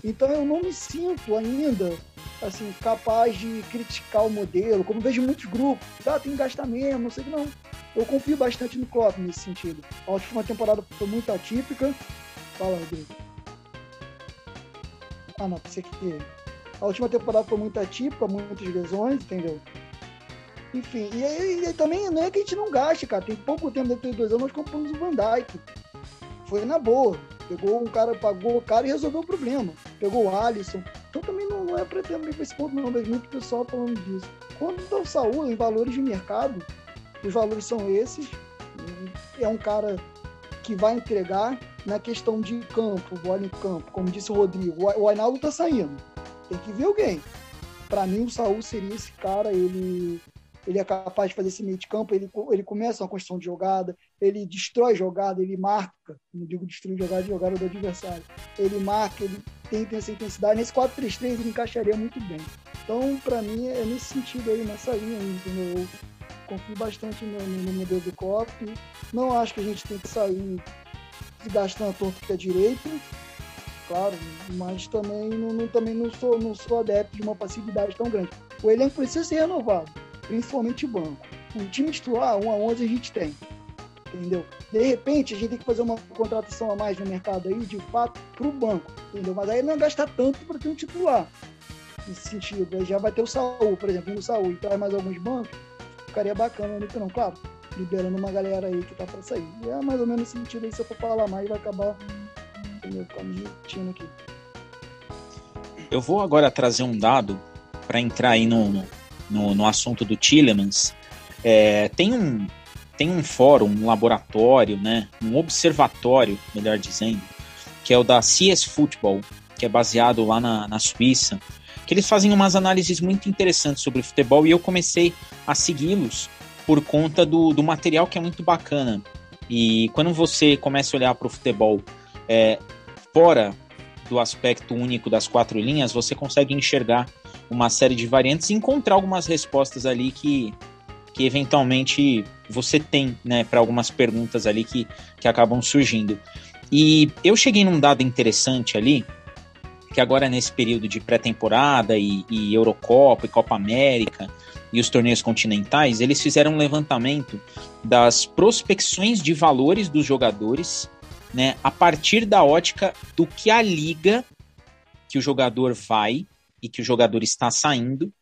Speaker 3: Então eu não me sinto ainda assim capaz de criticar o modelo, como vejo muitos grupos, ah, tem que gastar mesmo, não sei que não. Eu confio bastante no Klopp nesse sentido. A última temporada foi muito atípica. Fala, Rodrigo. Ah, não, pensei que a última temporada foi muito atípica, muitas lesões, entendeu? Enfim, e aí, e também não é que a gente não gaste, cara. Tem pouco tempo, depois de dois anos, nós compramos o Van Dyke. Foi na boa. Pegou um cara, pagou o cara e resolveu o problema. Pegou o Alisson. Então também não, é pretender esse ponto, não. Vejo muito pessoal falando disso. Quando o Saúl, em valores de mercado, os valores são esses. É um cara que vai entregar na questão de campo, bola em campo. Como disse o Rodrigo, o Ainaldo tá saindo. Tem que ver alguém. Para mim, o Saúl seria esse cara. Ele ele é capaz de fazer esse meio de campo, ele, ele começa uma construção de jogada, ele destrói jogada, ele marca, não digo destruir jogada, jogada do adversário, ele marca, ele tem essa intensidade. Nesse 4-3-3 ele encaixaria muito bem. Então, para mim, é nesse sentido aí, nessa linha entendeu? Eu confio bastante no, no modelo do COP. Não acho que a gente tem que sair desgastando a torta que é direito, claro, mas também não, também não sou, não sou adepto de uma passividade tão grande. O elenco precisa ser renovado, principalmente o banco. Um time titular, 1 a 11 a gente tem entendeu? De repente, a gente tem que fazer uma contratação a mais no mercado aí, de fato, para o banco, entendeu? Mas aí não gastar tanto para ter um titular. Nesse sentido, aí já vai ter o Saúl, por exemplo, o Saúl e traz mais alguns bancos, ficaria bacana, né? não, claro, liberando uma galera aí que tá para sair. E é mais ou menos nesse sentido aí, se eu for falar mais, vai acabar, entendeu? Ficando repetindo aqui.
Speaker 1: Eu vou agora trazer um dado para entrar aí no, no, no assunto do Tillemans. É, tem um, tem um fórum, um laboratório, né, um observatório, melhor dizendo, que é o da CS Football, que é baseado lá na, na Suíça, que eles fazem umas análises muito interessantes sobre futebol e eu comecei a segui-los por conta do, do material que é muito bacana. E quando você começa a olhar para o futebol é, fora do aspecto único das quatro linhas, você consegue enxergar uma série de variantes e encontrar algumas respostas ali que, que eventualmente você tem, né, para algumas perguntas ali que, que acabam surgindo. E eu cheguei num dado interessante ali, que agora nesse período de pré-temporada e, e Eurocopa e Copa América e os torneios continentais, eles fizeram um levantamento das prospecções de valores dos jogadores, né, a partir da ótica do que a liga que o jogador vai e que o jogador está saindo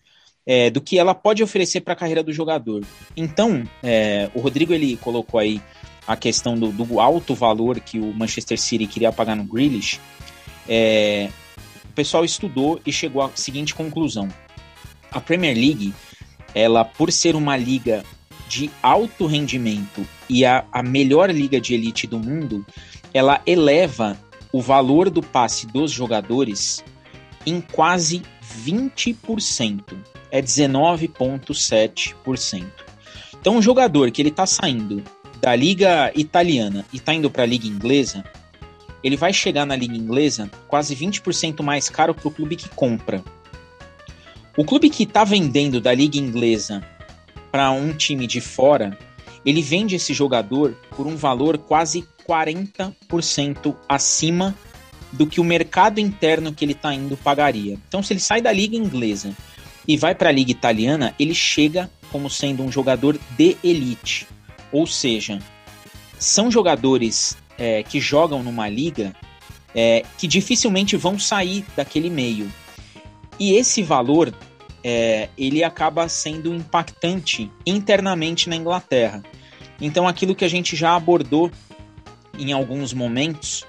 Speaker 1: é, do que ela pode oferecer para a carreira do jogador. Então, é, o Rodrigo ele colocou aí a questão do, do, alto valor que o Manchester City queria pagar no Grealish. É, o pessoal estudou e chegou à seguinte conclusão: a Premier League, ela por ser uma liga de alto rendimento e a, a melhor liga de elite do mundo, ela eleva o valor do passe dos jogadores em quase 20% é 19,7%. Então, um jogador que ele está saindo da liga italiana e está indo para a liga inglesa, ele vai chegar na liga inglesa quase 20% mais caro para o clube que compra. O clube que está vendendo da liga inglesa para um time de fora, ele vende esse jogador por um valor quase 40% acima do que o mercado interno que ele está indo pagaria. Então, se ele sai da liga inglesa e vai para a liga italiana, ele chega como sendo um jogador de elite. Ou seja, são jogadores é, que jogam numa liga é, que dificilmente vão sair daquele meio. E esse valor é, ele acaba sendo impactante internamente na Inglaterra. Então, aquilo que a gente já abordou em alguns momentos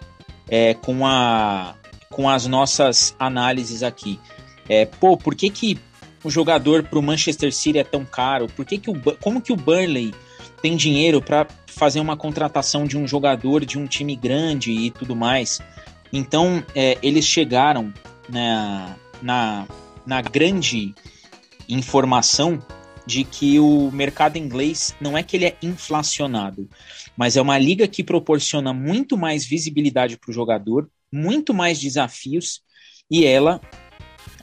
Speaker 1: é, com, a, com as nossas análises aqui. É, pô, por que, que o jogador para o Manchester City é tão caro? Por que, que o, como que o Burnley tem dinheiro para fazer uma contratação de um jogador de um time grande e tudo mais? Então, é, eles chegaram na, na, na grande informação de que o mercado inglês não é que ele é inflacionado, mas é uma liga que proporciona muito mais visibilidade para o jogador, muito mais desafios, e ela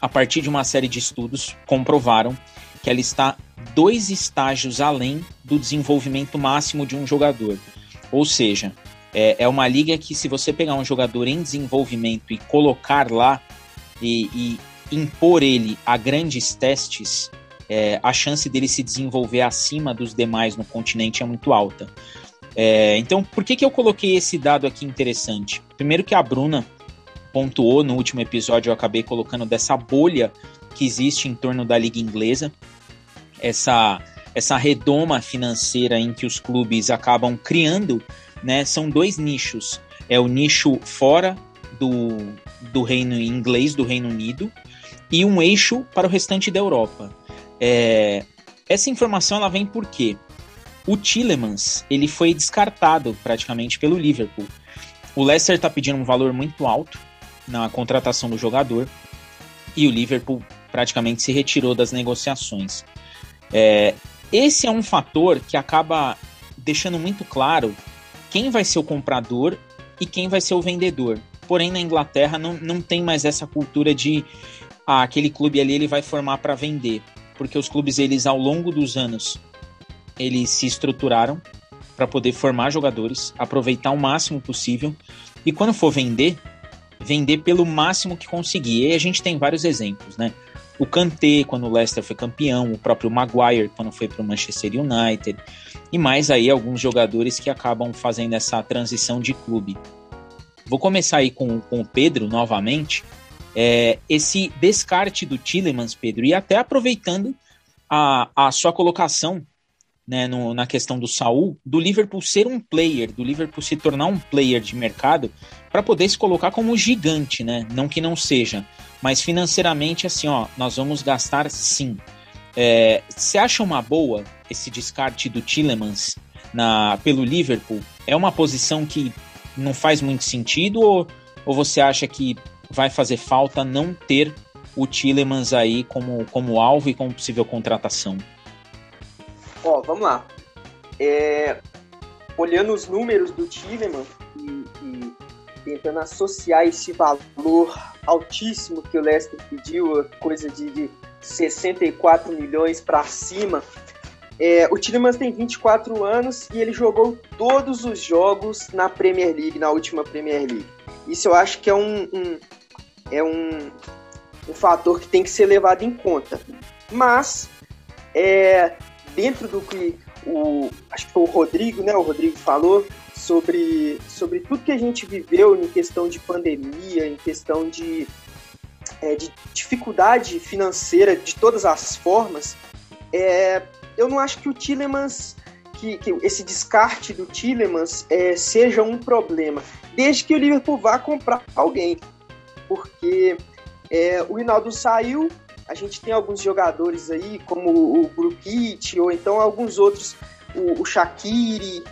Speaker 1: a partir de uma série de estudos, comprovaram que ela está dois estágios além do desenvolvimento máximo de um jogador. Ou seja, é, é uma liga que, se você pegar um jogador em desenvolvimento e colocar lá e, e impor ele a grandes testes, é, a chance dele se desenvolver acima dos demais no continente é muito alta. É, então, por que, que eu coloquei esse dado aqui interessante? Primeiro que a Bruna pontuou no último episódio, eu acabei colocando dessa bolha que existe em torno da liga inglesa, essa essa redoma financeira em que os clubes acabam criando, né? São dois nichos. É o nicho fora do, do reino inglês, do Reino Unido, e um eixo para o restante da Europa. É, essa informação ela vem porque o Tillemans ele foi descartado praticamente pelo Liverpool. O Leicester está pedindo um valor muito alto, na contratação do jogador e o Liverpool praticamente se retirou das negociações. É, esse é um fator que acaba deixando muito claro quem vai ser o comprador e quem vai ser o vendedor. Porém, na Inglaterra não, não tem mais essa cultura de ah, aquele clube ali ele vai formar para vender, porque os clubes eles ao longo dos anos eles se estruturaram para poder formar jogadores, aproveitar o máximo possível e quando for vender, vender pelo máximo que conseguir. E a gente tem vários exemplos, né? O Kanté, quando o Leicester foi campeão, o próprio Maguire, quando foi para o Manchester United, e mais aí alguns jogadores que acabam fazendo essa transição de clube. Vou começar aí com, com o Pedro novamente. É, esse descarte do Tillemans, Pedro, e até aproveitando a, a sua colocação né, no, na questão do Saul, do Liverpool ser um player, do Liverpool se tornar um player de mercado para poder se colocar como gigante, né? Não que não seja, mas financeiramente assim, ó, nós vamos gastar sim. É, você acha uma boa esse descarte do Tillemans na, pelo Liverpool? É uma posição que não faz muito sentido ou, ou você acha que vai fazer falta não ter o Tillemans aí como, como alvo e como possível contratação?
Speaker 2: Ó, vamos lá. É, olhando os números do Tillemans e, e, tentando associar esse valor altíssimo que o Leicester pediu, coisa de, de 64 milhões para cima, é, o Tillemans tem 24 anos e ele jogou todos os jogos na Premier League, na última Premier League. Isso eu acho que é um, um é um, um fator que tem que ser levado em conta. Mas é, dentro do que o acho que o Rodrigo, né? O Rodrigo falou sobre, sobre tudo que a gente viveu em questão de pandemia, em questão de, é, de dificuldade financeira de todas as formas. É, eu não acho que o Tillemans, que, que esse descarte do Tillemans é, seja um problema, desde que o Liverpool vá comprar alguém, porque é, o Rinaldo saiu, a gente tem alguns jogadores aí, como o Brukit, ou então alguns outros, o, o Shaqiri,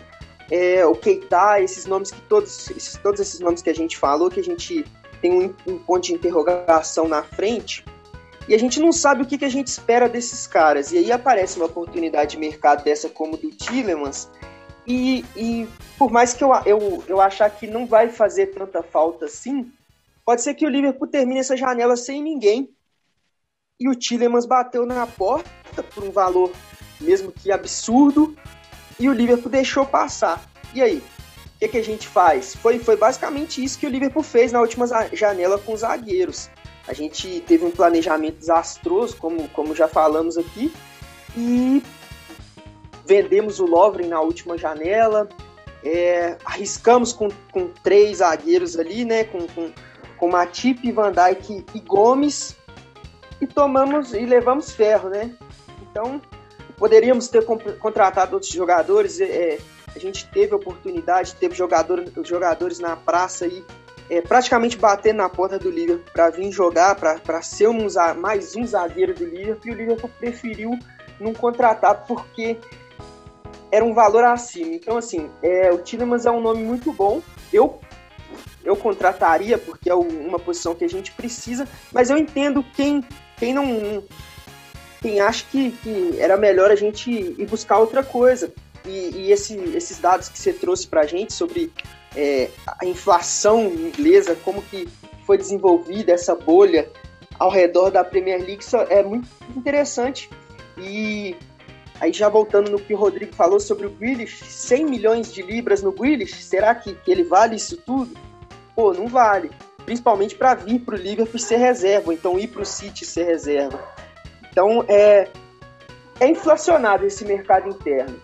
Speaker 2: é, o Keita, esses nomes que todos esses, todos esses nomes que a gente falou, que a gente tem um, um ponto de interrogação na frente, e a gente não sabe o que, que a gente espera desses caras. E aí aparece uma oportunidade de mercado dessa como do Tillemans, e, e por mais que eu, eu, eu achar que não vai fazer tanta falta assim, pode ser que o Liverpool termine essa janela sem ninguém e o Tillemans bateu na porta por um valor mesmo que absurdo e o Liverpool deixou passar. E aí? O que, que a gente faz? Foi, foi basicamente isso que o Liverpool fez na última janela com os zagueiros. A gente teve um planejamento desastroso, como, como já falamos aqui, e vendemos o Lovren na última janela, é, arriscamos com, com três zagueiros ali, né, com, com, com Matip, Van Dijk e Gomes, e tomamos e levamos ferro, né? Então, poderíamos ter contratado outros jogadores, é, a gente teve oportunidade, teve jogador, jogadores na praça aí, é, praticamente batendo na porta do Liverpool para vir jogar, para ser um, mais um zagueiro do Liverpool, e o Liverpool preferiu não contratar porque era um valor acima. Então, assim, é, o Tillemans é um nome muito bom. Eu eu contrataria porque é uma posição que a gente precisa, mas eu entendo quem quem não. Quem acha que, que era melhor a gente ir buscar outra coisa. E, e esse, esses dados que você trouxe para a gente sobre é, a inflação inglesa, como que foi desenvolvida essa bolha ao redor da Premier League, isso é muito interessante. E aí já voltando no que o Rodrigo falou sobre o Grealish, 100 milhões de libras no Grealish, será que, que ele vale isso tudo? Pô, não vale principalmente para vir para o Liverpool ser reserva, então ir para o City ser reserva. Então é, é inflacionado esse mercado interno.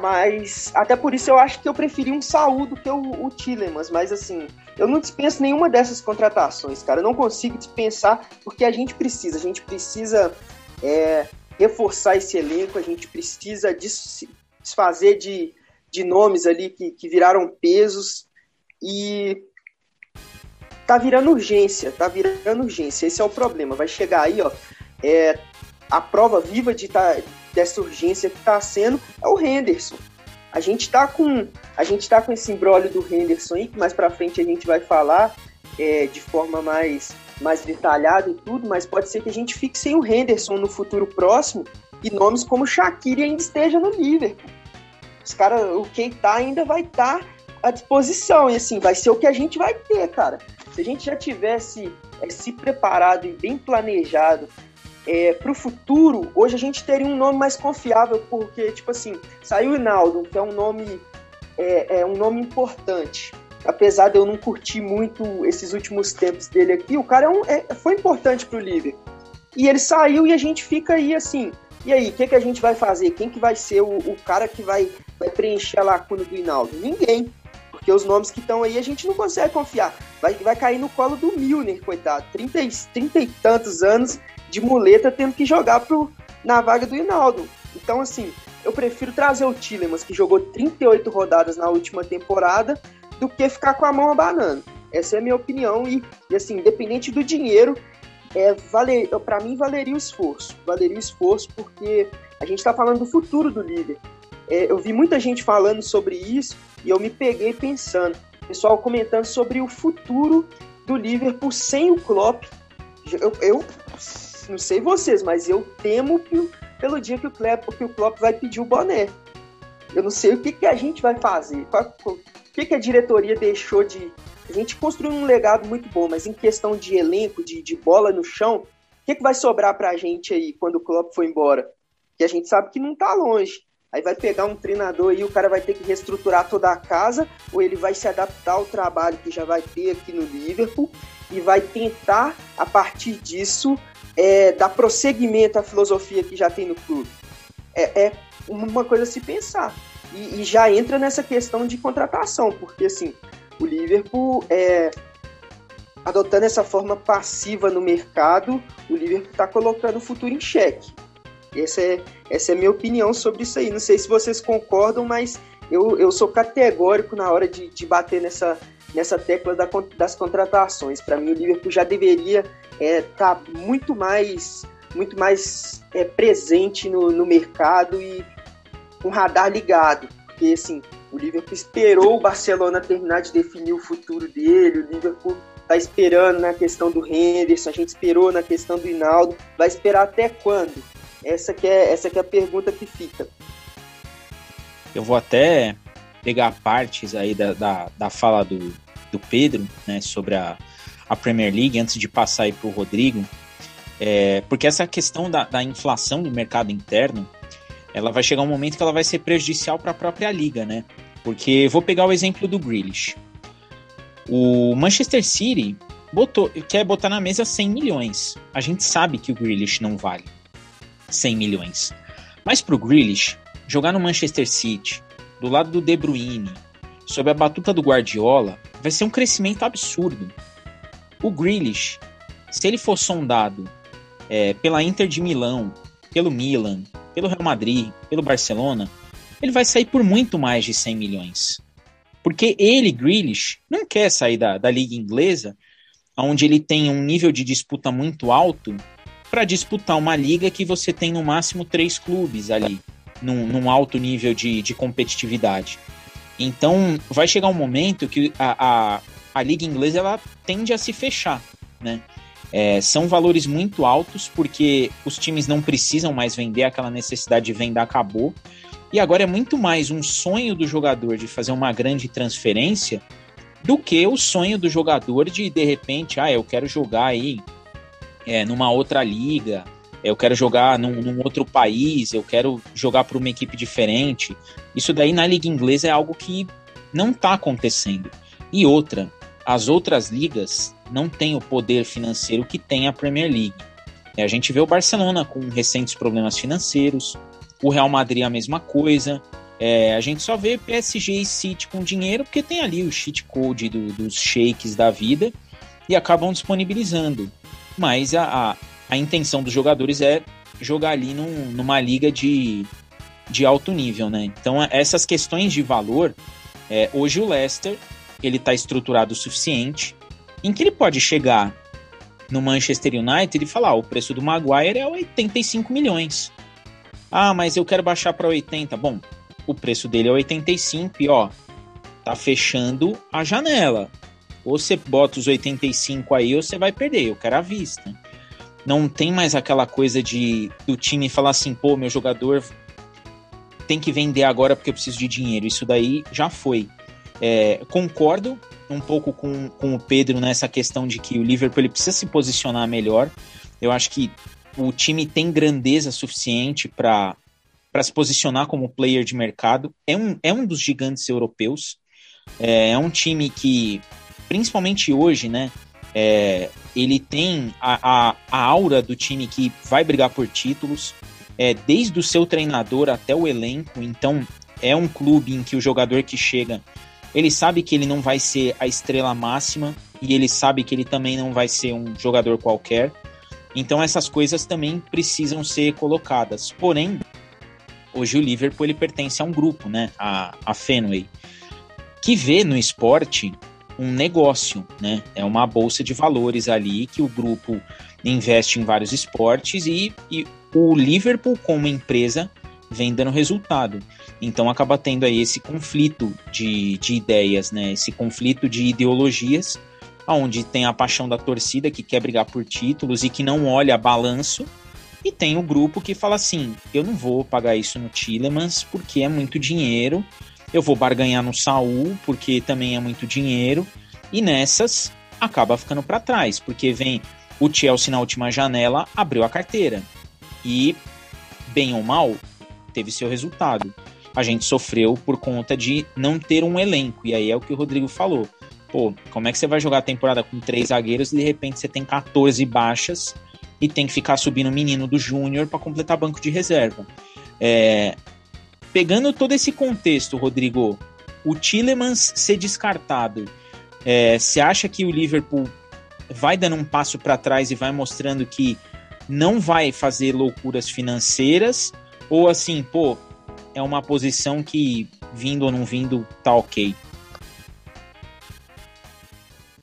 Speaker 2: Mas até por isso eu acho que eu preferi um Saúl do que o, o Tillemans. Mas assim, eu não dispenso nenhuma dessas contratações, cara. Eu não consigo dispensar porque a gente precisa. A gente precisa é, reforçar esse elenco, a gente precisa desfazer de, de nomes ali que, que viraram pesos. E tá virando urgência, tá virando urgência. Esse é o problema. Vai chegar aí, ó, é, a prova viva de tá, dessa urgência que tá sendo é o Henderson. A gente tá com a gente tá com esse embrólio do Henderson aí, que mais para frente a gente vai falar é, de forma mais mais detalhada e tudo, mas pode ser que a gente fique sem o Henderson no futuro próximo e nomes como Shaqiri ainda esteja no Liverpool. Os cara, o Keita ainda vai estar tá à disposição e assim, vai ser o que a gente vai ter, cara. Se a gente já tivesse é, se preparado e bem planejado é, para o futuro, hoje a gente teria um nome mais confiável, porque, tipo assim, saiu o Hinaldo, que é um nome, é, é, um nome importante. Apesar de eu não curtir muito esses últimos tempos dele aqui, o cara é um, é, foi importante para o Liverpool. E ele saiu e a gente fica aí assim. E aí, o que, que a gente vai fazer? Quem que vai ser o, o cara que vai, vai preencher a lacuna do Hinaldo? Ninguém. Porque os nomes que estão aí a gente não consegue confiar. Vai, vai cair no colo do Milner, coitado. 30, 30 e tantos anos de muleta tendo que jogar pro, na vaga do Hinaldo. Então, assim, eu prefiro trazer o Tillemans, que jogou 38 rodadas na última temporada, do que ficar com a mão abanando. Essa é a minha opinião. E, e assim, independente do dinheiro, é, valer, para mim valeria o esforço. Valeria o esforço porque a gente está falando do futuro do líder. É, eu vi muita gente falando sobre isso e eu me peguei pensando. Pessoal comentando sobre o futuro do Liverpool sem o Klopp. Eu, eu não sei vocês, mas eu temo que, pelo dia que o, Klopp, que o Klopp vai pedir o boné. Eu não sei o que, que a gente vai fazer. o que, que a diretoria deixou de. A gente construiu um legado muito bom, mas em questão de elenco, de, de bola no chão, o que, que vai sobrar pra gente aí quando o Klopp for embora? Que a gente sabe que não tá longe. Aí vai pegar um treinador e o cara vai ter que reestruturar toda a casa, ou ele vai se adaptar ao trabalho que já vai ter aqui no Liverpool e vai tentar, a partir disso, é, dar prosseguimento à filosofia que já tem no clube. É, é uma coisa a se pensar. E, e, já entra nessa questão de contratação, porque assim, o Liverpool é, adotando essa forma passiva no mercado, o Liverpool está colocando o futuro em xeque. Essa é, essa é a minha opinião sobre isso aí. Não sei se vocês concordam, mas eu, eu sou categórico na hora de, de bater nessa, nessa tecla da, das contratações. Para mim, o Liverpool já deveria estar é, tá muito mais, muito mais é, presente no, no mercado e com o radar ligado. Porque, assim, o Liverpool esperou o Barcelona terminar de definir o futuro dele, o Liverpool está esperando na questão do Henderson, a gente esperou na questão do Hinaldo, vai esperar até quando? Essa que é, essa que é a pergunta que fica.
Speaker 1: Eu vou até pegar partes aí da, da, da fala do, do Pedro, né, sobre a, a Premier League, antes de passar aí para o Rodrigo, é, porque essa questão da, da inflação do mercado interno, ela vai chegar um momento que ela vai ser prejudicial para a própria liga, né? Porque vou pegar o exemplo do Grealish. O Manchester City botou, quer botar na mesa 100 milhões. A gente sabe que o Grealish não vale 100 milhões. Mas para o Grealish, jogar no Manchester City, do lado do De Bruyne, sob a batuta do Guardiola, vai ser um crescimento absurdo. O Grealish, se ele for sondado é, pela Inter de Milão, pelo Milan, pelo Real Madrid, pelo Barcelona, ele vai sair por muito mais de 100 milhões. Porque ele, Grealish, não quer sair da, da liga inglesa, onde ele tem um nível de disputa muito alto, para disputar uma liga que você tem no máximo três clubes ali, num, num alto nível de, de competitividade. Então, vai chegar um momento que a, a, a liga inglesa ela tende a se fechar, né? É, são valores muito altos porque os times não precisam mais vender, aquela necessidade de venda acabou. E agora é muito mais um sonho do jogador de fazer uma grande transferência do que o sonho do jogador de de repente, ah, eu quero jogar aí é, numa outra liga, eu quero jogar num, num outro país, eu quero jogar para uma equipe diferente. Isso daí na liga inglesa é algo que não está acontecendo. E outra, as outras ligas não têm o poder financeiro que tem a Premier League. É, a gente vê o Barcelona com recentes problemas financeiros, o Real Madrid a mesma coisa. É, a gente só vê PSG e City com dinheiro porque tem ali o cheat code do, dos shakes da vida e acabam disponibilizando. Mas a, a, a intenção dos jogadores é jogar ali num, numa liga de, de alto nível, né? Então essas questões de valor, é, hoje o Leicester ele está estruturado o suficiente em que ele pode chegar no Manchester United e falar: ah, o preço do Maguire é 85 milhões. Ah, mas eu quero baixar para 80. Bom, o preço dele é 85 e ó, tá fechando a janela. Ou você bota os 85 aí ou você vai perder. Eu quero a vista. Não tem mais aquela coisa de do time falar assim, pô, meu jogador tem que vender agora porque eu preciso de dinheiro. Isso daí já foi. É, concordo um pouco com, com o Pedro nessa questão de que o Liverpool ele precisa se posicionar melhor. Eu acho que o time tem grandeza suficiente para se posicionar como player de mercado. É um, é um dos gigantes europeus. É, é um time que, principalmente hoje, né? É, ele tem a, a, a, aura do time que vai brigar por títulos, é, desde o seu treinador até o elenco. Então, é um clube em que o jogador que chega ele sabe que ele não vai ser a estrela máxima e ele sabe que ele também não vai ser um jogador qualquer. Então essas coisas também precisam ser colocadas. Porém, hoje o Liverpool ele pertence a um grupo, né, a, a Fenway, que vê no esporte um negócio, né? É uma bolsa de valores ali que o grupo investe em vários esportes e, e o Liverpool como empresa vem dando resultado. Então acaba tendo aí esse conflito de, de ideias, né? Esse conflito de ideologias, onde tem a paixão da torcida que quer brigar por títulos e que não olha balanço, e tem o grupo que fala assim: eu não vou pagar isso no Tillemans porque é muito dinheiro, eu vou barganhar no Saul porque também é muito dinheiro, e nessas acaba ficando para trás, porque vem o Chelsea na última janela abriu a carteira e bem ou mal teve seu resultado a gente sofreu por conta de não ter um elenco. E aí é o que o Rodrigo falou. Pô, como é que você vai jogar a temporada com três zagueiros e de repente você tem 14 baixas e tem que ficar subindo o menino do Júnior para completar banco de reserva? É... Pegando todo esse contexto, Rodrigo, o Tillemans ser descartado, é... você acha que o Liverpool vai dando um passo para trás e vai mostrando que não vai fazer loucuras financeiras? Ou assim, pô, é uma posição que, vindo ou não vindo, tá ok?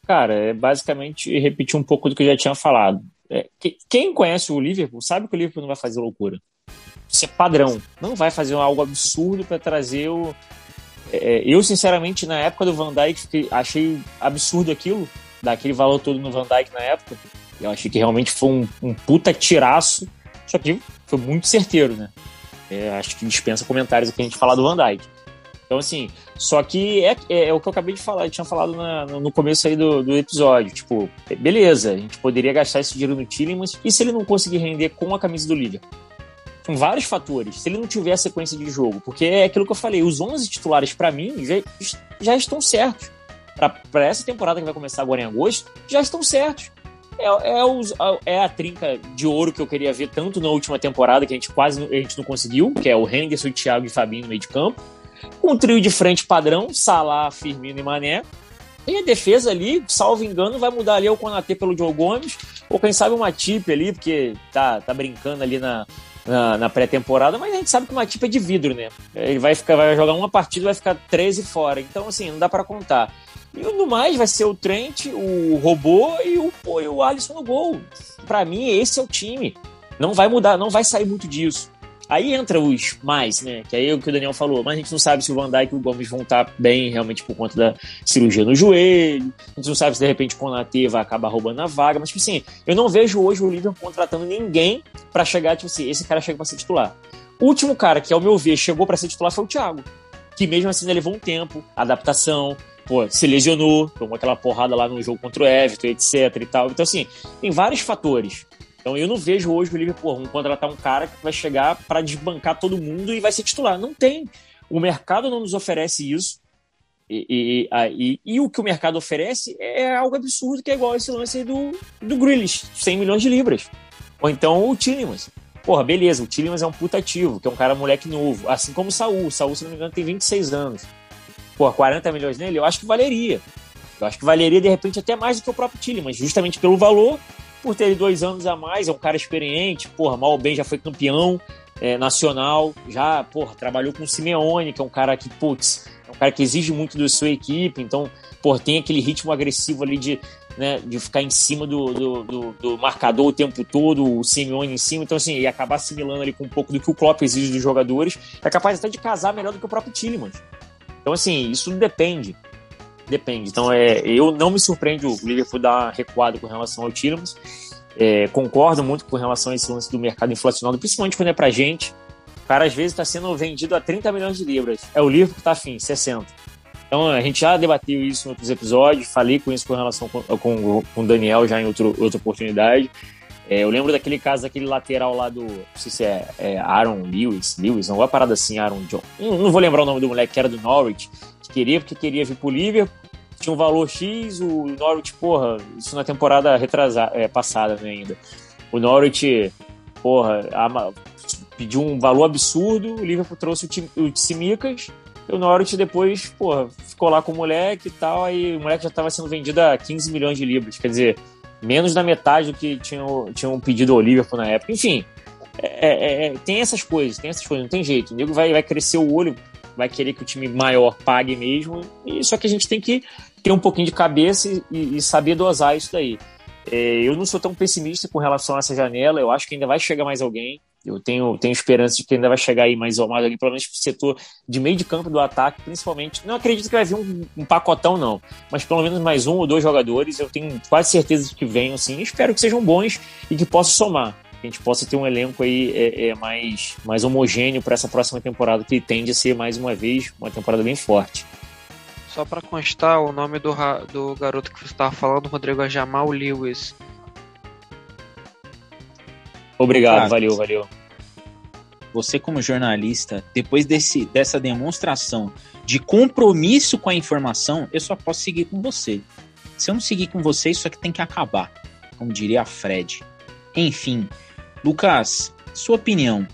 Speaker 5: Cara, é basicamente repetir um pouco do que eu já tinha falado. É, quem conhece o Liverpool sabe que o Liverpool não vai fazer loucura. Isso é padrão. Não vai fazer algo absurdo para trazer o. É, eu, sinceramente, na época do Van Dijk, achei absurdo aquilo, daquele valor todo no Van Dijk na época. Eu achei que realmente foi um, um puta tiraço. Só que foi muito certeiro, né? É, acho que dispensa comentários aqui a gente falar do Van Dyke. Então, assim, só que é, é, é, o que eu acabei de falar, eu tinha falado na, no começo aí do, do, episódio. Tipo, beleza, a gente poderia gastar esse dinheiro no Tillemans, e se ele não conseguir render com a camisa do Liga? São vários fatores. Se ele não tiver a sequência de jogo, porque é aquilo que eu falei, os 11 titulares, para mim, já, já estão certos. Para essa temporada que vai começar agora em agosto, já estão certos. É, é, os, é, a trinca de ouro que eu queria ver tanto na última temporada, que a gente quase a gente não conseguiu, que é o Henderson, o Thiago e Fabinho no meio de campo. Com um trio de frente padrão, Salah, Firmino e Mané. E a defesa ali, salvo engano, vai mudar ali o Konatê pelo Joe Gomes, ou quem sabe uma Matip ali, porque tá, tá brincando ali na, na, na pré-temporada, mas a gente sabe que uma Matip é de vidro, né? Ele vai, ficar, vai jogar uma partida vai ficar 13 fora. Então, assim, não dá para contar. E no mais vai ser o Trent, o Robô e o, pô, e o Alisson no gol. Para mim, esse é o time. Não vai mudar, não vai sair muito disso. Aí entra os mais, né? Que aí é o que o Daniel falou. Mas a gente não sabe se o Van Dijk e o Gomes vão estar bem realmente por conta da cirurgia no joelho. A gente não sabe se de repente o Konaté vai acabar roubando a vaga. Mas, tipo assim, eu não vejo hoje o Liverpool contratando ninguém para chegar, tipo assim, esse cara chega pra ser titular. O último cara que, ao meu ver, chegou para ser titular foi o Thiago. Que mesmo assim levou um tempo, adaptação, pô, se lesionou, tomou aquela porrada lá no jogo contra o Everton, etc e tal. Então, assim, tem vários fatores. Então, eu não vejo hoje o Liverpool um contratar um cara que vai chegar para desbancar todo mundo e vai ser titular. Não tem. O mercado não nos oferece isso. E, e, e, e, o que o mercado oferece é algo absurdo, que é igual esse lance do, do Grealish, 100 milhões de libras. Ou então o Tillemans. Porra, beleza, o Tillemans é um puta ativo, que é um cara moleque novo. Assim como o Saul. O se não me engano, tem 26 anos pô, 40 milhões nele, eu acho que valeria. Eu acho que valeria, de repente, até mais do que o próprio Tillemans, justamente pelo valor, por ter dois anos a mais, é um cara experiente, porra, mal bem já foi campeão é, nacional, já, porra, trabalhou com o Simeone, que é um cara que, putz, é um cara que exige muito da sua equipe, então, porra, tem aquele ritmo agressivo ali de, né, de ficar em cima do, do, do, do, marcador o tempo todo, o Simeone em cima, então assim, e acabar assimilando ali com um pouco do que o Klopp exige dos jogadores, é capaz até de casar melhor do que o próprio Tillemans. Então, assim, isso depende. Depende. Então, é, eu não me surpreende o Liverpool dar recuado com relação ao Tillemans. É, concordo muito com relação a esse lance do mercado inflacionado, principalmente quando é pra gente. O cara, às vezes, está sendo vendido a 30 milhões de libras. É o Liverpool que tá afim, 60. Então a gente já debateu isso em outros episódios, falei com isso com relação com, com, o Daniel já em outro, outra oportunidade. É, eu lembro daquele caso daquele lateral lá do. Não sei se é, é Aaron Lewis, Lewis, uma parada assim, Aaron John. Não, não, vou lembrar o nome do moleque que era do Norwich, queria porque queria vir pro Liverpool, tinha um valor X, o Norwich, porra, isso na temporada retrasada, é, passada né, ainda. O Norwich, porra, pediu um valor absurdo, o Liverpool trouxe o, o Tsimikas, o Norwich depois, porra, ficou lá com o moleque e tal, aí o moleque já estava sendo vendido a 15 milhões de libras. Quer dizer, menos da metade do que tinham, tinham pedido ao Liverpool na época. Enfim, é, é, é, tem essas coisas, tem essas coisas, não tem jeito. O nego vai, vai crescer o olho, vai querer que o time maior pague mesmo, e só que a gente tem que ter um pouquinho de cabeça e, e saber dosar isso daí. É, eu não sou tão pessimista com relação a essa janela, eu acho que ainda vai chegar mais alguém. Eu tenho, tenho esperança de que ainda vai chegar aí mais ou mais alguém, pelo menos pro setor de meio de campo do ataque, principalmente. Não acredito que vai vir um, um, pacotão, não. Mas pelo menos mais um ou dois jogadores, eu tenho quase certeza de que venham, sim. Espero que sejam bons e que possam somar. Que a gente possa ter um elenco aí é, é mais, mais homogêneo para essa próxima temporada, que tende a ser, mais uma vez, uma temporada bem forte.
Speaker 4: Só para constar, o nome do, do garoto que você estava falando, Rodrigo, é Jamal Lewis.
Speaker 5: Obrigado, valeu, valeu.
Speaker 1: Você como jornalista, depois desse, dessa demonstração de compromisso com a informação, eu só posso seguir com você. Se eu não seguir com você, isso aqui tem que acabar, como diria a Fred. Enfim, Lucas, sua opinião.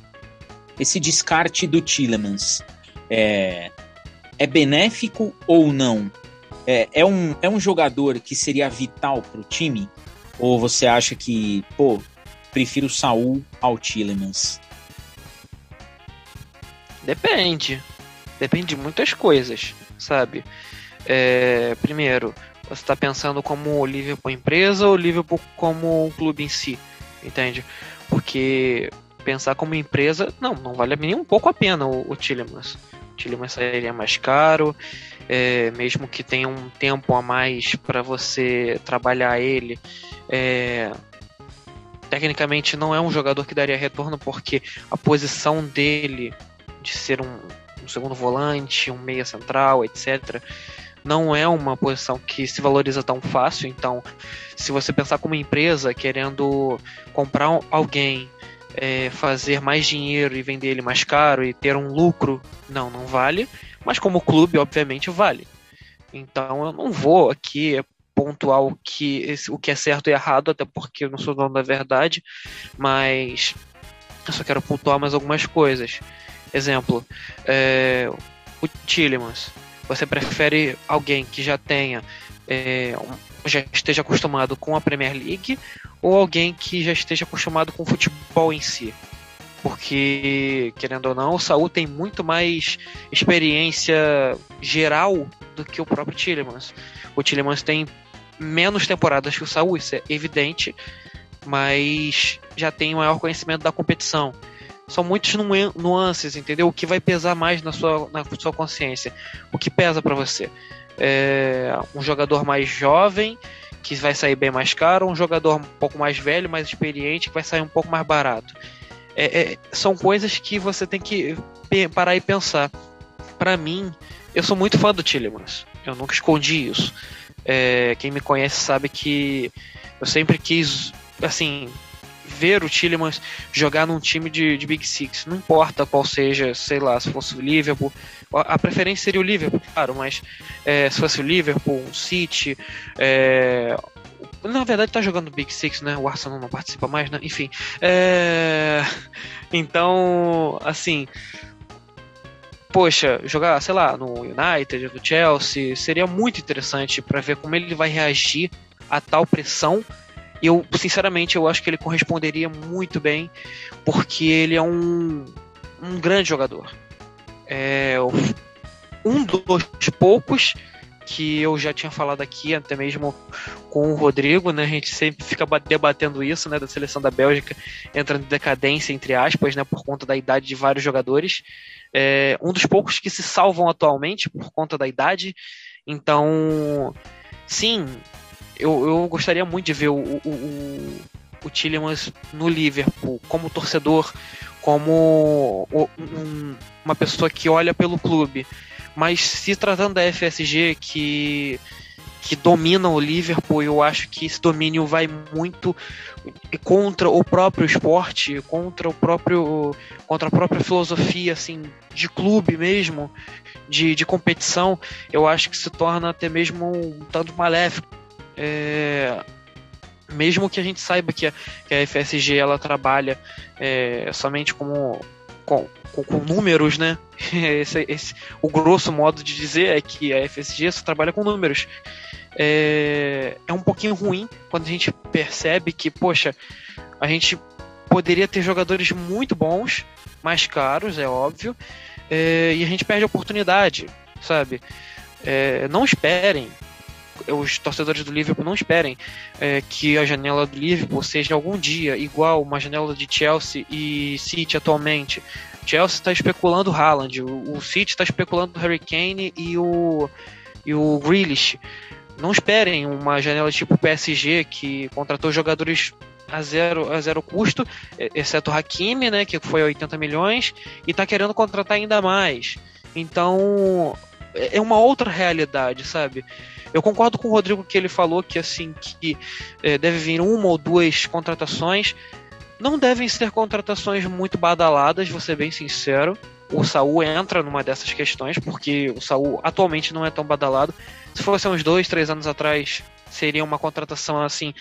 Speaker 1: Esse descarte do Tillemans é, é benéfico ou não? É, é, um, é um jogador que seria vital para o time? Ou você acha que, pô, prefiro o Saul ao Tillemans?
Speaker 4: Depende. Depende de muitas coisas, sabe? É, primeiro, você está pensando como o Liverpool empresa ou o Liverpool como um clube em si, entende? Porque pensar como empresa, não, não vale nem um pouco a pena o, o Tillemans. O Tillemans sairia mais caro, é, mesmo que tenha um tempo a mais para você trabalhar ele. É, tecnicamente não é um jogador que daria retorno porque a posição dele de ser um, um segundo volante, um meia central, etc não é uma posição que se valoriza tão fácil. Então, se você pensar como empresa querendo comprar alguém, é, fazer mais dinheiro e vender ele mais caro e ter um lucro, não, não vale. Mas como clube, obviamente, vale. Então, eu não vou aqui pontuar o que, o que é certo e errado, até porque eu não sou dono da verdade, mas eu só quero pontuar mais algumas coisas. Exemplo, é, o Tillemans. Você prefere alguém que já tenha é, já esteja acostumado com a Premier League ou alguém que já esteja acostumado com o futebol em si? Porque, querendo ou não, o Saul tem muito mais experiência geral do que o próprio Tillemans. O Tillemans tem menos temporadas que o Saul, isso é evidente, mas já tem maior conhecimento da competição são muitos nuances, entendeu? O que vai pesar mais na sua, na sua consciência? O que pesa para você? É um jogador mais jovem que vai sair bem mais caro, um jogador um pouco mais velho, mais experiente que vai sair um pouco mais barato. É, é, são coisas que você tem que parar e pensar. Para mim, eu sou muito fã do Tillemans. Eu nunca escondi isso. É, quem me conhece sabe que eu sempre quis, assim, ver o Tillemans jogar num time de, de Big Six. Não importa qual seja, sei lá, se fosse o Liverpool. A preferência seria o Liverpool, claro, mas é, se fosse o Liverpool, o City. É, na verdade tá jogando Big Six, né? O Arsenal não participa mais, né? Enfim. É... Então, assim. Poxa, jogar, sei lá, no United, no Chelsea, seria muito interessante para ver como ele vai reagir a tal pressão eu, sinceramente, eu acho que ele corresponderia muito bem, porque ele é um, um grande jogador. É um dos poucos que eu já tinha falado aqui, até mesmo com o Rodrigo, né? A gente sempre fica debatendo isso, né? Da seleção da Bélgica entrando em decadência, entre aspas, né? Por conta da idade de vários jogadores. É um dos poucos que se salvam atualmente por conta da idade. Então, sim, eu, eu gostaria muito de ver o, o, o, o Tillemans no Liverpool como torcedor, como um, uma pessoa que olha pelo clube. Mas se tratando da FSG, que que domina o Liverpool, eu acho que esse domínio vai muito contra o próprio esporte, contra o próprio contra a própria filosofia assim de clube mesmo, de, de competição, eu acho que se torna até mesmo um tanto maléfico. É, mesmo que a gente saiba que a, que a FSG ela trabalha é, somente como com, com, com, números, né? Esse, esse, o grosso modo de dizer é que a FSG só trabalha com números. É, é um pouquinho ruim quando a gente percebe que, poxa, a gente poderia ter jogadores muito bons, mais caros, é óbvio, é, e a gente perde a oportunidade, sabe? É, não esperem os torcedores do Liverpool não esperem é, que a janela do Liverpool seja algum dia igual uma janela de Chelsea e City atualmente. Chelsea está especulando Haaland, o, o City está especulando Harry Kane e o, e o Grealish. Não esperem uma janela tipo PSG que contratou jogadores a zero, a zero custo, exceto o Hakimi, né, que foi 80 milhões, e está querendo contratar ainda mais. Então, é, é uma outra realidade, sabe? Eu concordo com o Rodrigo que ele falou que assim que é, deve vir uma ou duas contratações. Não devem ser contratações muito badaladas, vou ser bem sincero. O Saul entra numa dessas questões, porque o Saul atualmente não é tão badalado. Se fosse uns dois, três anos atrás, seria uma contratação assim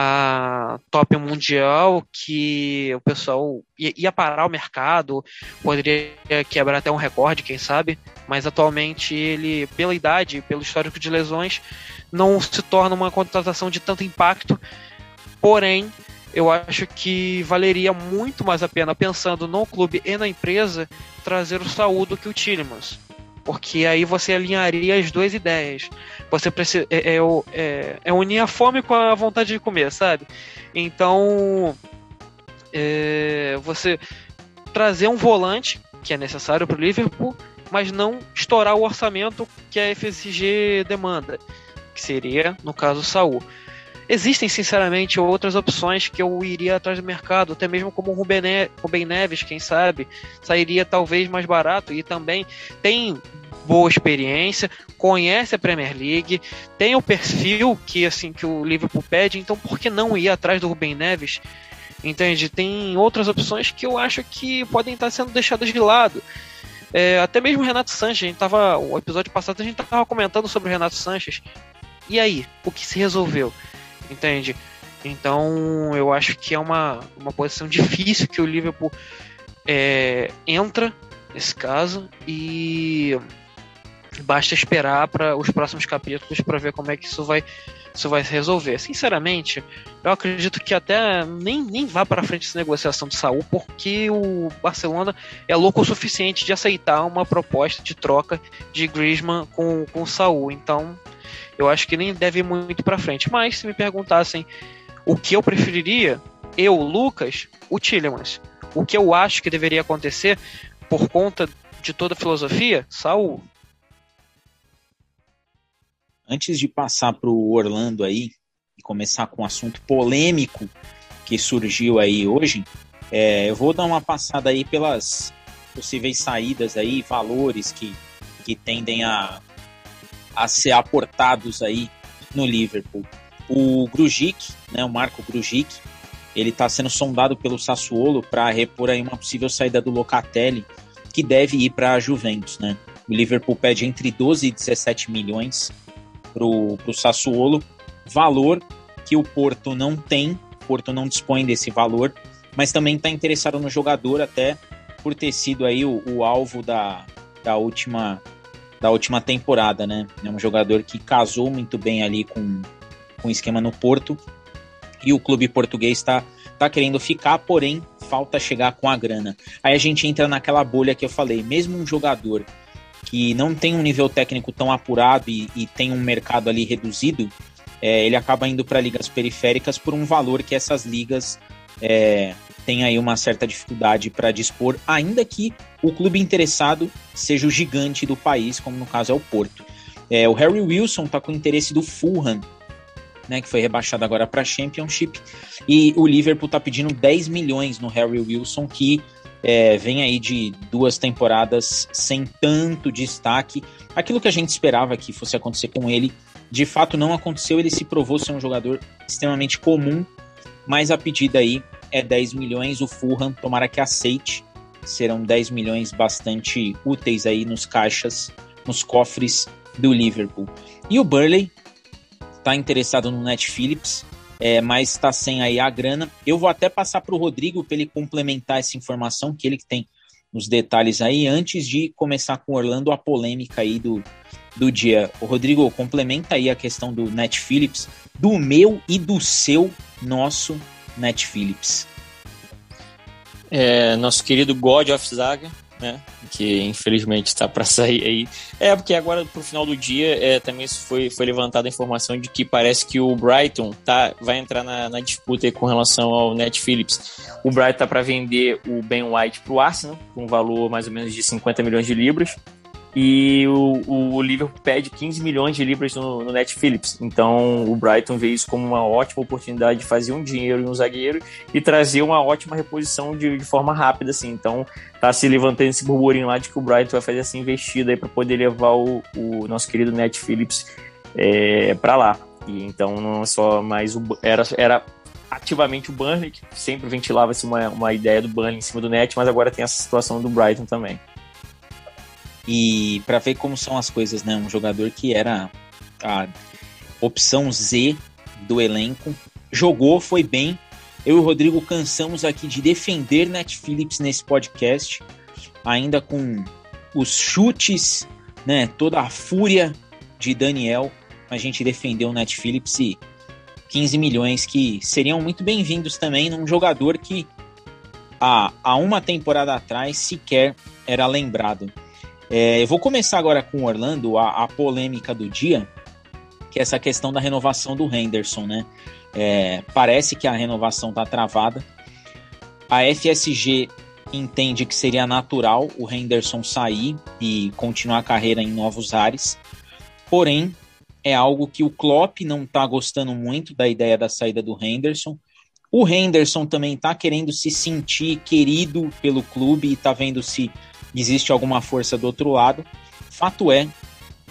Speaker 4: a top mundial que o pessoal ia parar o mercado, poderia quebrar até um recorde, quem sabe, mas atualmente ele, pela idade, pelo histórico de lesões, não se torna uma contratação de tanto impacto, porém, eu acho que valeria muito mais a pena, pensando no clube e na empresa, trazer o Saúl do que o Tillemans porque aí você alinharia as duas ideias. Você precisa é, é, é, é unir a fome com a vontade de comer, sabe? Então é, você trazer um volante que é necessário para o Liverpool, mas não estourar o orçamento que a FSG demanda, que seria no caso o Saul. Existem, sinceramente, outras opções que eu iria atrás do mercado, até mesmo como o Rubem Neves, quem sabe, sairia talvez mais barato e também tem boa experiência, conhece a Premier League, tem o perfil que assim que o Liverpool pede, então por que não ir atrás do Rubem Neves? Entende? Tem outras opções que eu acho que podem estar sendo deixadas de lado. É, até mesmo o Renato Sanches, a gente tava, o episódio passado a gente estava comentando sobre o Renato Sanches. E aí, o que se resolveu? Entende? Então, eu acho que é uma, uma posição difícil que o Liverpool é, entra nesse caso e basta esperar para os próximos capítulos para ver como é que isso vai isso vai se resolver. Sinceramente, eu acredito que até nem, nem vá para frente essa negociação de Saul, porque o Barcelona é louco o suficiente de aceitar uma proposta de troca de Griezmann com, com o Saul. Então, eu acho que nem deve ir muito para frente. Mas se me perguntassem o que eu preferiria, eu, Lucas, o Tillemans. O que eu acho que deveria acontecer por conta de toda a filosofia, Saul.
Speaker 1: Antes de passar para o Orlando aí e começar com um assunto polêmico que surgiu aí hoje, é, eu vou dar uma passada aí pelas possíveis saídas aí, valores que, que tendem a, a ser aportados aí no Liverpool. O Grujic, né, o Marco Grujic, ele está sendo sondado pelo Sassuolo para repor aí uma possível saída do Locatelli, que deve ir para a Juventus, né? O Liverpool pede entre 12 e 17 milhões para o Sassuolo, valor que o Porto não tem, o Porto não dispõe desse valor, mas também está interessado no jogador até por ter sido aí o, o alvo da, da última da última temporada, né? É um jogador que casou muito bem ali com, com o esquema no Porto. E o clube português está tá querendo ficar, porém falta chegar com a grana. Aí a gente entra naquela bolha que eu falei, mesmo um jogador que não tem um nível técnico tão apurado e, e tem um mercado ali reduzido, é, ele acaba indo para ligas periféricas por um valor que essas ligas é, tem aí uma certa dificuldade para dispor, ainda que o clube interessado seja o gigante do país, como no caso é o Porto. É, o Harry Wilson está com interesse do Fulham, né, que foi rebaixado agora para a Championship, e o Liverpool está pedindo 10 milhões no Harry Wilson, que é, vem aí de duas temporadas sem tanto destaque. Aquilo que a gente esperava que fosse acontecer com ele, de fato não aconteceu. Ele se provou ser um jogador extremamente comum, mas a pedida aí é 10 milhões. O Fulham, tomara que aceite, serão 10 milhões bastante úteis aí nos caixas, nos cofres do Liverpool. E o Burley está interessado no Net Phillips é, mas está sem aí a grana. Eu vou até passar para o Rodrigo para ele complementar essa informação, que ele que tem os detalhes aí, antes de começar com Orlando, a polêmica aí do, do dia. O Rodrigo, complementa aí a questão do Net Phillips, do meu e do seu, nosso Net Phillips.
Speaker 5: É, nosso querido God of Zaga, né? Que infelizmente está para sair aí. É, porque agora pro final do dia é, também foi, foi levantada a informação de que parece que o Brighton tá, vai entrar na, na disputa com relação ao Net Phillips. O Brighton tá para vender o Ben White pro Arsenal, com um valor mais ou menos de 50 milhões de libras e o, o Liverpool pede 15 milhões de libras no, no Net Phillips. Então o Brighton vê isso como uma ótima oportunidade de fazer um dinheiro em um zagueiro e trazer uma ótima reposição de, de forma rápida, assim. Então tá se levantando esse burburinho lá de que o Brighton vai fazer essa investida aí para poder levar o, o, nosso querido Net Phillips é, para lá. E então não é só mais o era era ativamente o Burnley que sempre ventilava-se uma, uma ideia do Burnley em cima do Net, mas agora tem essa situação do Brighton também.
Speaker 1: E para ver como são as coisas, né? Um jogador que era a opção Z do elenco, jogou, foi bem. Eu e o Rodrigo cansamos aqui de defender Net Phillips nesse podcast, ainda com os chutes, né? Toda a fúria de Daniel, a gente defendeu o Net Phillips e 15 milhões que seriam muito bem-vindos também num jogador que há, há uma temporada atrás sequer era lembrado. É, eu vou começar agora com o Orlando, a, a, polêmica do dia, que é essa questão da renovação do Henderson, né? É, parece que a renovação está travada. A FSG entende que seria natural o Henderson sair e continuar a carreira em novos ares. Porém, é algo que o Klopp não está gostando muito da ideia da saída do Henderson. O Henderson também está querendo se sentir querido pelo clube e está vendo se existe alguma força do outro lado. Fato é,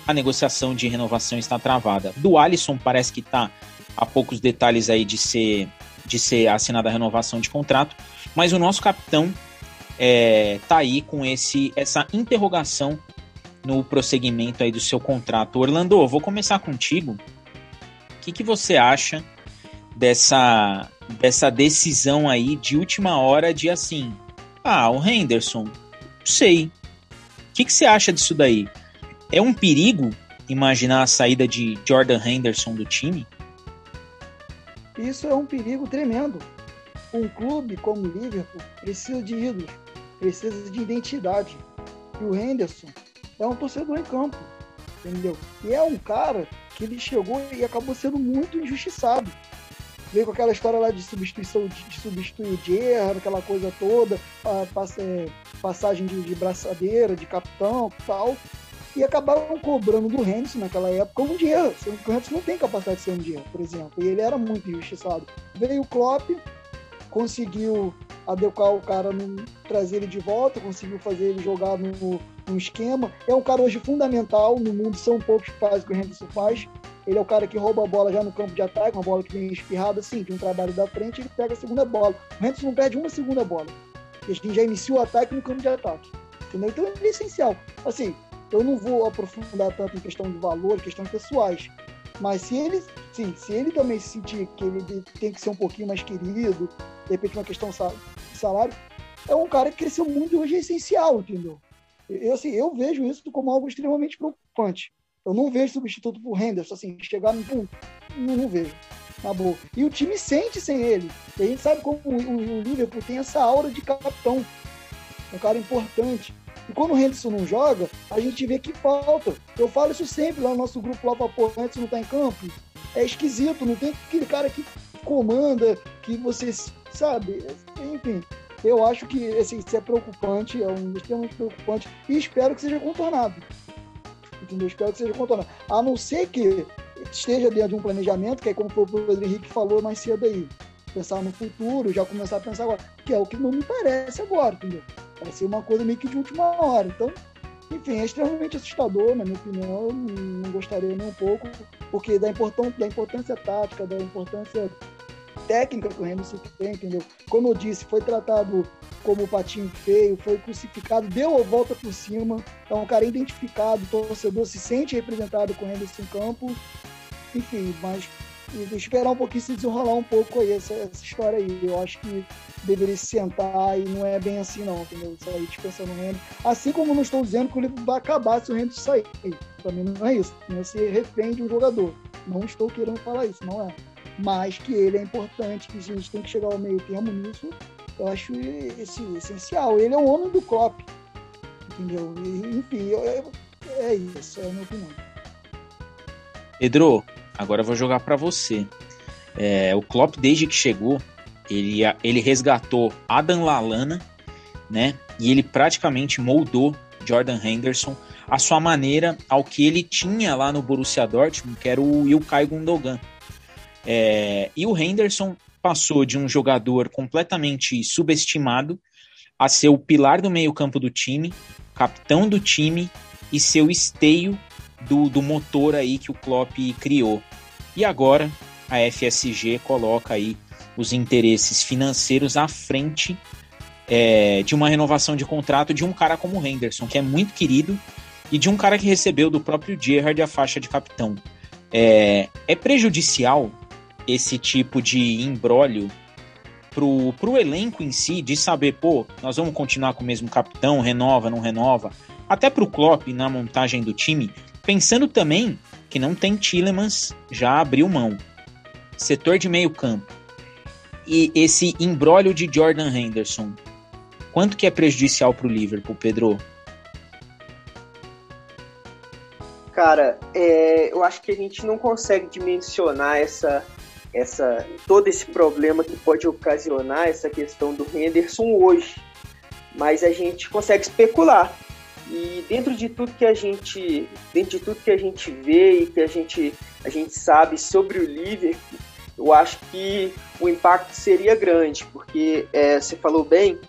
Speaker 1: a negociação de renovação está travada. Do Alisson parece que está a poucos detalhes aí de ser de ser assinada a renovação de contrato, mas o nosso capitão é, tá aí com esse essa interrogação no prosseguimento aí do seu contrato. Orlando, vou começar contigo. O que, que você acha dessa dessa decisão aí de última hora de assim, ah, o Henderson sei. O que, que você acha disso daí? É um perigo imaginar a saída de Jordan Henderson do time?
Speaker 3: Isso é um perigo tremendo. Um clube como o Liverpool precisa de ídolos, precisa de identidade. E o Henderson é um torcedor em campo, entendeu? E é um cara que ele chegou e acabou sendo muito injustiçado veio com aquela história lá de substituição de, substituir o Gerrard, aquela coisa toda, a, pass, passagem de, de, braçadeira, de capitão tal. E acabaram cobrando do Henderson naquela época um que o Henderson não tem capacidade de ser um dinheiro, por exemplo. E ele era muito injustiçado. Veio o Klopp, conseguiu adequar o cara, no, trazer ele de volta, conseguiu fazer ele jogar no, no esquema. É um cara hoje fundamental no mundo, são poucos que fazem o que o Henderson faz. Ele é o cara que rouba a bola já no campo de ataque, uma bola que vem espirrada assim, de um trabalho da frente, ele pega a segunda bola. O Henderson não perde uma segunda bola. E gente já inicia o ataque no campo de ataque. Entendeu? Então é essencial. Assim, eu não vou aprofundar tanto em questão de valor, questões pessoais. Mas se ele, sim, se ele também se sentir que ele tem que ser um pouquinho mais querido, de repente uma questão de salário, é um cara que cresceu muito e hoje é essencial, entendeu? Eu, assim, eu vejo isso como algo extremamente preocupante. Eu não vejo substituto pro Henderson, assim, chegar no ponto. Não, não vejo. Acabou. E o time sente sem ele. E a gente sabe como o, o, Liverpool tem essa aura de capitão. Um cara importante. E quando o Henderson não joga, a gente vê que falta. Eu falo isso sempre lá no nosso grupo lá para pôr, o Henderson não tá em campo. É esquisito, não tem aquele cara que comanda, que você sabe, enfim. Eu acho que assim, isso é preocupante, é um extremamente preocupante e espero que seja contornado entendeu? Espero que seja contornado. A não ser que esteja dentro de um planejamento, que é como o Pedro Henrique falou mais cedo aí. Pensar no futuro, já começar a pensar agora, que é o que não me parece agora, entendeu? Ser uma coisa meio que de última hora. Então, enfim, é extremamente assustador, na minha opinião. Não gostaria nem um pouco, porque da, importância, da importância tática, da importância técnica que o Henderson tem, entendeu? Como eu disse, foi tratado como patinho feio, foi crucificado, deu a volta por cima. É um cara identificado, torcedor se sente representado com o Henderson em campo. Enfim, mas esperar um pouquinho se desenrolar um pouco aí essa, essa história aí. Eu acho que deveria se sentar e não é bem assim não, entendeu? Sair dispensando o Henderson. Assim como não estou dizendo que o livro vai acabar se o Henderson sair. Para mim não é isso. Não se refém de um jogador. Não estou querendo falar isso, não é. Mas que ele é importante, que a gente tem que chegar ao meio termo nisso, eu acho esse, essencial. Ele é o homem do Klopp, entendeu? E, enfim, eu, eu, é isso, é a minha opinião.
Speaker 1: Pedro, agora eu vou jogar para você. É, o Klopp, desde que chegou, ele, ele resgatou Adam Lallana, né? E ele praticamente moldou Jordan Henderson a sua maneira ao que ele tinha lá no Borussia Dortmund, que era o Ilkay Gundogan. É, e o Henderson passou de um jogador completamente subestimado a ser o pilar do meio-campo do time, capitão do time e seu esteio do, do motor aí que o Klopp criou. E agora a FSG coloca aí os interesses financeiros à frente é, de uma renovação de contrato de um cara como o Henderson, que é muito querido, e de um cara que recebeu do próprio Gerrard a faixa de capitão. É, é prejudicial esse tipo de embrólio pro, pro elenco em si, de saber, pô, nós vamos continuar com o mesmo capitão, renova, não renova, até pro Klopp na montagem do time, pensando também que não tem Tillemans, já abriu mão. Setor de meio campo, e esse embrólio de Jordan Henderson, quanto que é prejudicial para o Liverpool, Pedro?
Speaker 2: Cara, é, eu acho que a gente não consegue dimensionar essa, essa, todo esse problema que pode ocasionar essa questão do Henderson hoje, mas a gente consegue especular. E dentro de tudo que a gente, dentro de tudo que a gente vê e que a gente, a gente sabe sobre o Liverpool, eu acho que o impacto seria grande, porque é, você falou bem,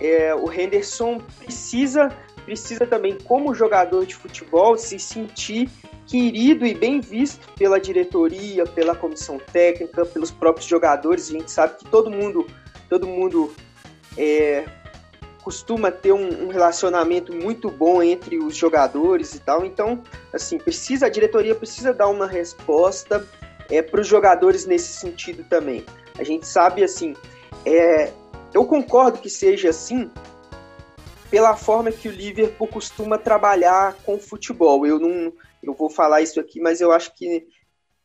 Speaker 2: é, o Henderson precisa, precisa também, como jogador de futebol, se sentir querido e bem visto pela diretoria, pela comissão técnica, pelos próprios jogadores. A gente sabe que todo mundo, todo mundo é, costuma ter um, um, relacionamento muito bom entre os jogadores e tal. Então, assim, precisa a diretoria precisa dar uma resposta é, para os jogadores nesse sentido também. A gente sabe assim, é, eu concordo que seja assim pela forma que o Liverpool costuma trabalhar com futebol. Eu não, eu vou falar isso aqui, mas eu acho que,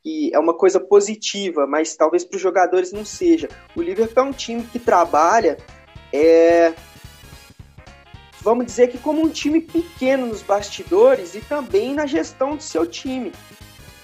Speaker 2: que é uma coisa positiva, mas talvez para os jogadores não seja. O Liverpool é um time que trabalha, é, vamos dizer que como um time pequeno nos bastidores e também na gestão do seu time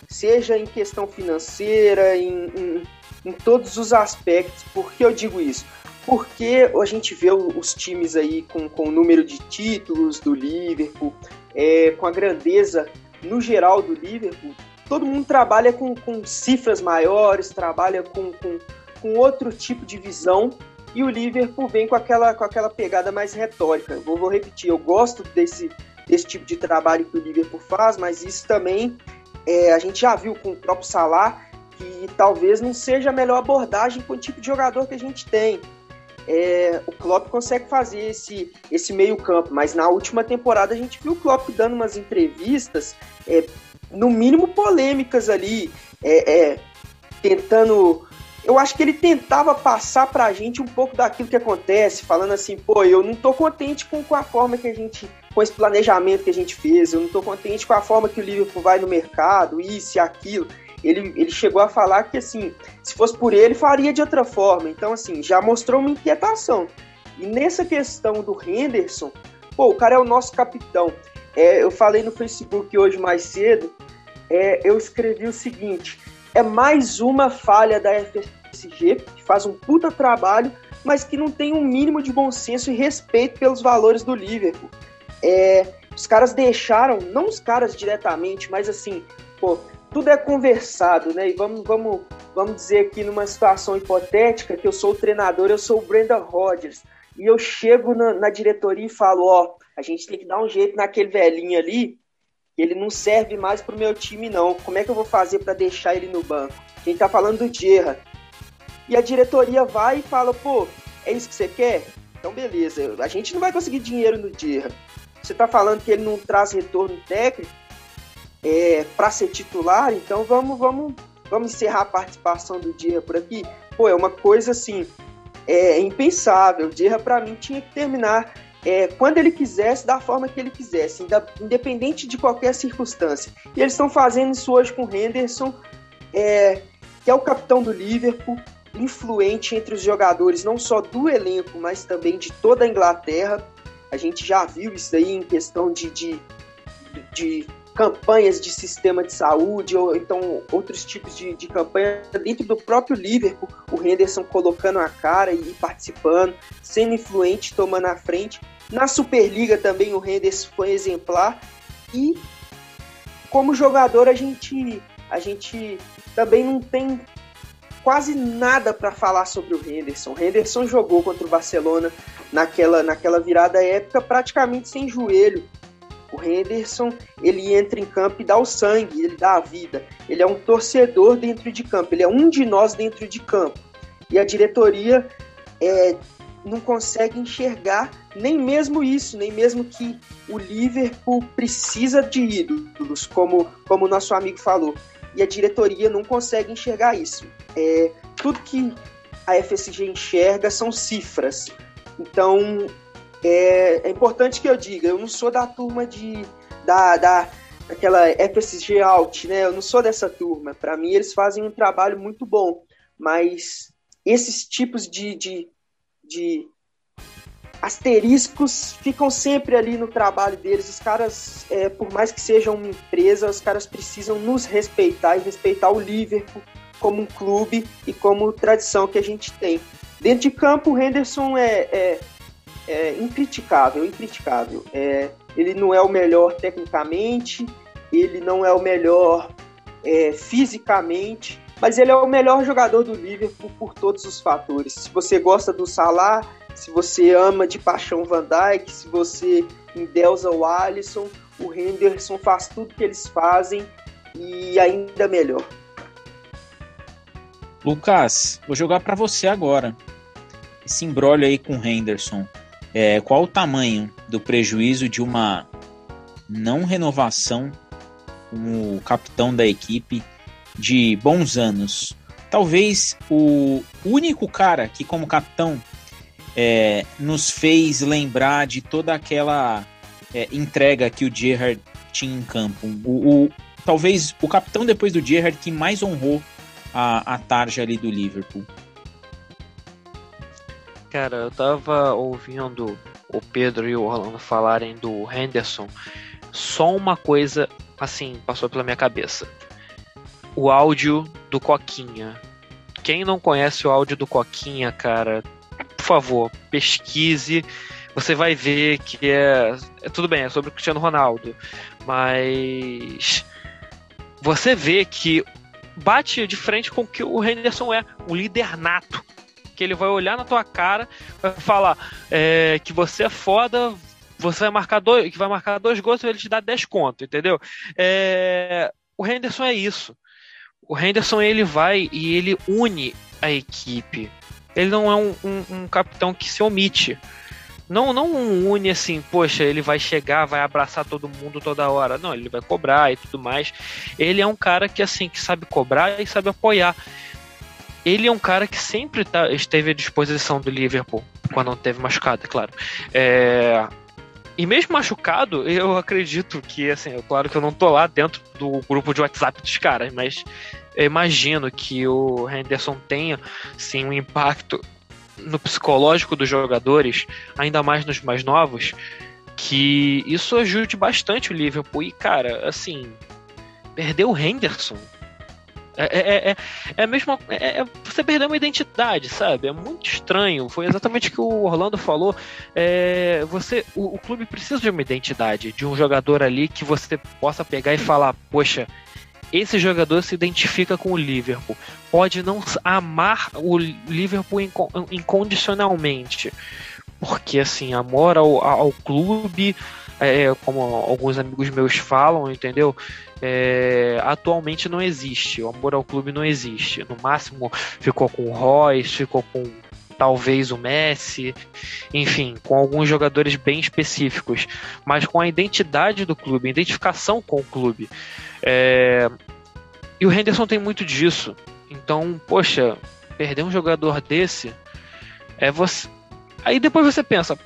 Speaker 2: seja em questão financeira, em, em, em todos os aspectos. Por que eu digo isso? Porque a gente vê os times aí com, com o número de títulos do Liverpool, é, com a grandeza no geral do Liverpool, todo mundo trabalha com, com cifras maiores, trabalha com, com, com outro tipo de visão e o Liverpool vem com aquela, com aquela pegada mais retórica. Vou, vou repetir, eu gosto desse, desse tipo de trabalho que o Liverpool faz, mas isso também é, a gente já viu com o próprio Salah que talvez não seja a melhor abordagem com o tipo de jogador que a gente tem. É, o Klopp consegue fazer esse, esse meio campo, mas na última temporada a gente viu o Klopp dando umas entrevistas, é, no mínimo polêmicas ali, é, é tentando eu acho que ele tentava passar pra gente um pouco daquilo que acontece, falando assim, pô, eu não tô contente com, com a forma que a gente, com esse planejamento que a gente fez, eu não tô contente com a forma que o Liverpool vai no mercado, isso e aquilo. Ele, ele chegou a falar que, assim, se fosse por ele, faria de outra forma. Então, assim, já mostrou uma inquietação. E nessa questão do Henderson, pô, o cara é o nosso capitão. É, eu falei no Facebook hoje mais cedo, é, eu escrevi o seguinte: é mais uma falha da FSG, que faz um puta trabalho, mas que não tem um mínimo de bom senso e respeito pelos valores do Liverpool. É, os caras deixaram, não os caras diretamente, mas assim, pô, tudo é conversado, né? E vamos, vamos, vamos dizer aqui numa situação hipotética que eu sou o treinador, eu sou o Brendan Rodgers. e eu chego na, na diretoria e falo, ó, a gente tem que dar um jeito naquele velhinho ali, ele não serve mais pro meu time não. Como é que eu vou fazer para deixar ele no banco? Quem tá falando do Gerra. E a diretoria vai e fala, pô, é isso que você quer? Então beleza, a gente não vai conseguir dinheiro no Gerra. Você tá falando que ele não traz retorno técnico é, para ser titular, então vamos, vamos, vamos encerrar a participação do Gerra por aqui. Pô, é uma coisa assim, é impensável. O Gerra para mim tinha que terminar é, quando ele quisesse, da forma que ele quisesse, independente de qualquer circunstância. E eles estão fazendo isso hoje com o Henderson, é, que é o capitão do Liverpool, influente entre os jogadores, não só do elenco, mas também de toda a Inglaterra. A gente já viu isso aí em questão de, de, de campanhas de sistema de saúde, ou então outros tipos de, de campanha dentro do próprio Liverpool, o Henderson colocando a cara e participando, sendo influente, tomando a frente. Na Superliga também o Henderson foi exemplar e como jogador a gente a gente também não tem quase nada para falar sobre o Henderson. O Henderson jogou contra o Barcelona naquela, naquela virada época praticamente sem joelho. O Henderson, ele entra em campo e dá o sangue, ele dá a vida. Ele é um torcedor dentro de campo, ele é um de nós dentro de campo. E a diretoria é, não consegue enxergar nem mesmo isso, nem mesmo que o Liverpool precisa de ídolos, como, como nosso amigo falou. E a diretoria não consegue enxergar isso. É, tudo que a FSG enxerga são cifras. Então, é, é, importante que eu diga, eu não sou da turma de da, da aquela FSG Out, né? Eu não sou dessa turma. Para mim, eles fazem um trabalho muito bom, mas esses tipos de, de, de asteriscos ficam sempre ali no trabalho deles. Os caras, é, por mais que sejam uma empresa, os caras precisam nos respeitar e respeitar o Liverpool como um clube e como tradição que a gente tem. Dentro de campo, o Henderson é, é, é incriticável, incriticável. É, ele não é o melhor tecnicamente, ele não é o melhor é, fisicamente, mas ele é o melhor jogador do Liverpool por todos os fatores. Se você gosta do Salah, se você ama de paixão Van Dijk, se você endeusa o Alisson, o Henderson faz tudo que eles fazem e ainda melhor.
Speaker 1: Lucas, vou jogar para você agora. Esse embrólio aí com o Henderson. É, qual o tamanho do prejuízo de uma não renovação como capitão da equipe de bons anos? Talvez o único cara que, como capitão, é, nos fez lembrar de toda aquela é, entrega que o Gerrard tinha em campo. O, o, talvez o capitão depois do Gerrard que mais honrou a, a tarja ali do Liverpool.
Speaker 4: Cara, eu tava ouvindo o Pedro e o Orlando falarem do Henderson. Só uma coisa, assim, passou pela minha cabeça. O áudio do Coquinha. Quem não conhece o áudio do Coquinha, cara, por favor, pesquise. Você vai ver que é, é tudo bem, é sobre o Cristiano Ronaldo, mas você vê que bate de frente com o que o Henderson é, um líder nato. Que ele vai olhar na tua cara, vai falar é, que você é foda, você vai marcar dois, que vai marcar dois gols e ele te dá 10 conto, entendeu? É, o Henderson é isso. O Henderson ele vai e ele une a equipe. Ele não é um, um, um capitão que se omite. Não, não une assim, poxa, ele vai chegar, vai abraçar todo mundo toda hora. Não, ele vai cobrar e tudo mais. Ele é um cara que assim, que sabe cobrar e sabe apoiar. Ele é um cara que sempre tá, esteve à disposição do Liverpool, quando não teve machucado, é claro. É, e mesmo machucado, eu acredito que, assim, é claro que eu não tô lá dentro do grupo de WhatsApp dos caras, mas eu imagino que o Henderson tenha, sim, um impacto no psicológico dos jogadores, ainda mais nos mais novos, que isso ajude bastante o Liverpool. E, cara, assim, perder o Henderson. É, é, é, é mesmo. É, é, você perdeu uma identidade, sabe? É muito estranho. Foi exatamente o que o Orlando falou. É, você, o, o clube precisa de uma identidade, de um jogador ali que você possa pegar e falar: Poxa, esse jogador se identifica com o Liverpool. Pode não amar o Liverpool incondicionalmente, porque assim, amor ao, ao clube, é, como alguns amigos meus falam, entendeu? É, atualmente não existe. O amor ao clube não existe. No máximo ficou com o Royce, ficou com talvez o Messi, enfim, com alguns jogadores bem específicos, mas com a identidade do clube, identificação com o clube. É... E o Henderson tem muito disso. Então, poxa, perder um jogador desse é você. Aí depois você pensa,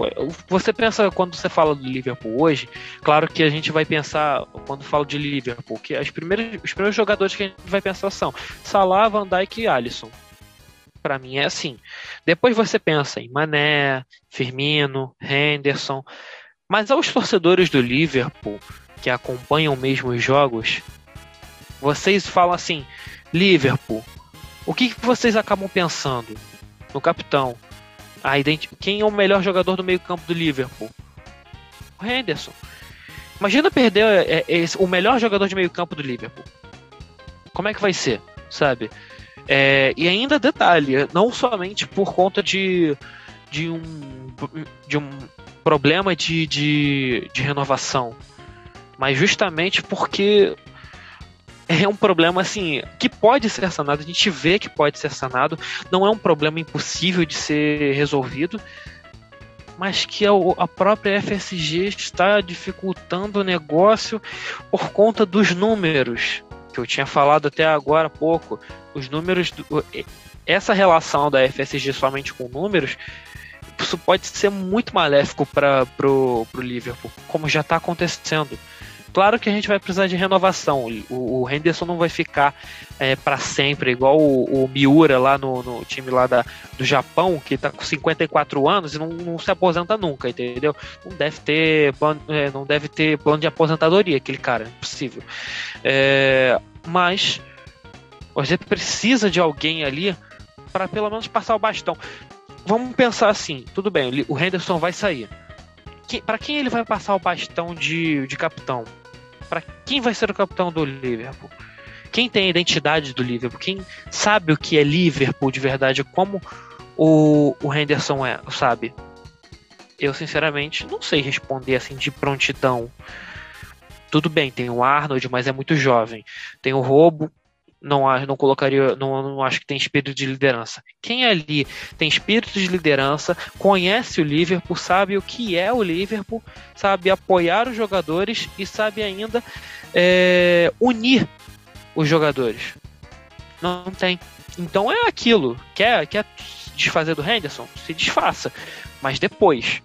Speaker 4: você pensa quando você fala do Liverpool hoje, claro que a gente vai pensar quando fala de Liverpool, que as primeiras, os primeiros jogadores que a gente vai pensar são Salah, Van Dijk e Alisson. Para mim é assim. Depois você pensa em Mané, Firmino, Henderson, mas aos torcedores do Liverpool que acompanham mesmo os jogos, vocês falam assim: Liverpool, o que vocês acabam pensando no capitão, a identi quem é o melhor jogador do meio-campo do Liverpool? O Henderson. Imagina perder é, é, o melhor jogador de meio-campo do Liverpool. Como é que vai ser, sabe? É, e ainda detalhe, não somente por conta de, de, um, de um problema de, de, de renovação, mas justamente porque é um problema assim que pode ser sanado, a gente vê que pode ser sanado, não é um problema impossível de ser resolvido, mas que a, própria FSG está dificultando o negócio por conta dos números que eu tinha falado até agora há pouco. Os números, do, essa relação da FSG somente com números, isso pode ser muito maléfico para pro Liverpool, como já está acontecendo. Claro que a gente vai precisar de renovação. O, o Henderson não vai ficar é, para sempre, igual o, o, Miura lá no, no time lá da, do Japão, que está com 54 anos e não, não, se aposenta nunca, entendeu? Não deve ter plano, é, não deve ter plano de aposentadoria, aquele cara, impossível. É, mas você precisa de alguém ali para pelo menos passar o bastão. Vamos pensar assim, tudo bem, o Henderson vai sair. Que, para quem ele vai passar o bastão de, de capitão? Para quem vai ser o capitão do Liverpool. Quem tem a identidade do Liverpool, quem sabe o que é Liverpool de verdade, como o, o Henderson é, sabe? Eu sinceramente não sei responder assim de prontidão. Tudo bem, tem o Arnold, mas é muito jovem. Tem o Robo, não, não colocaria, não, não acho que tem espírito de liderança. Quem ali tem espírito de liderança, conhece o Liverpool, sabe o que é o Liverpool, sabe apoiar os jogadores e sabe ainda é, unir os jogadores. Não tem. Então é aquilo. Quer, quer desfazer do Henderson? Se desfaça. Mas depois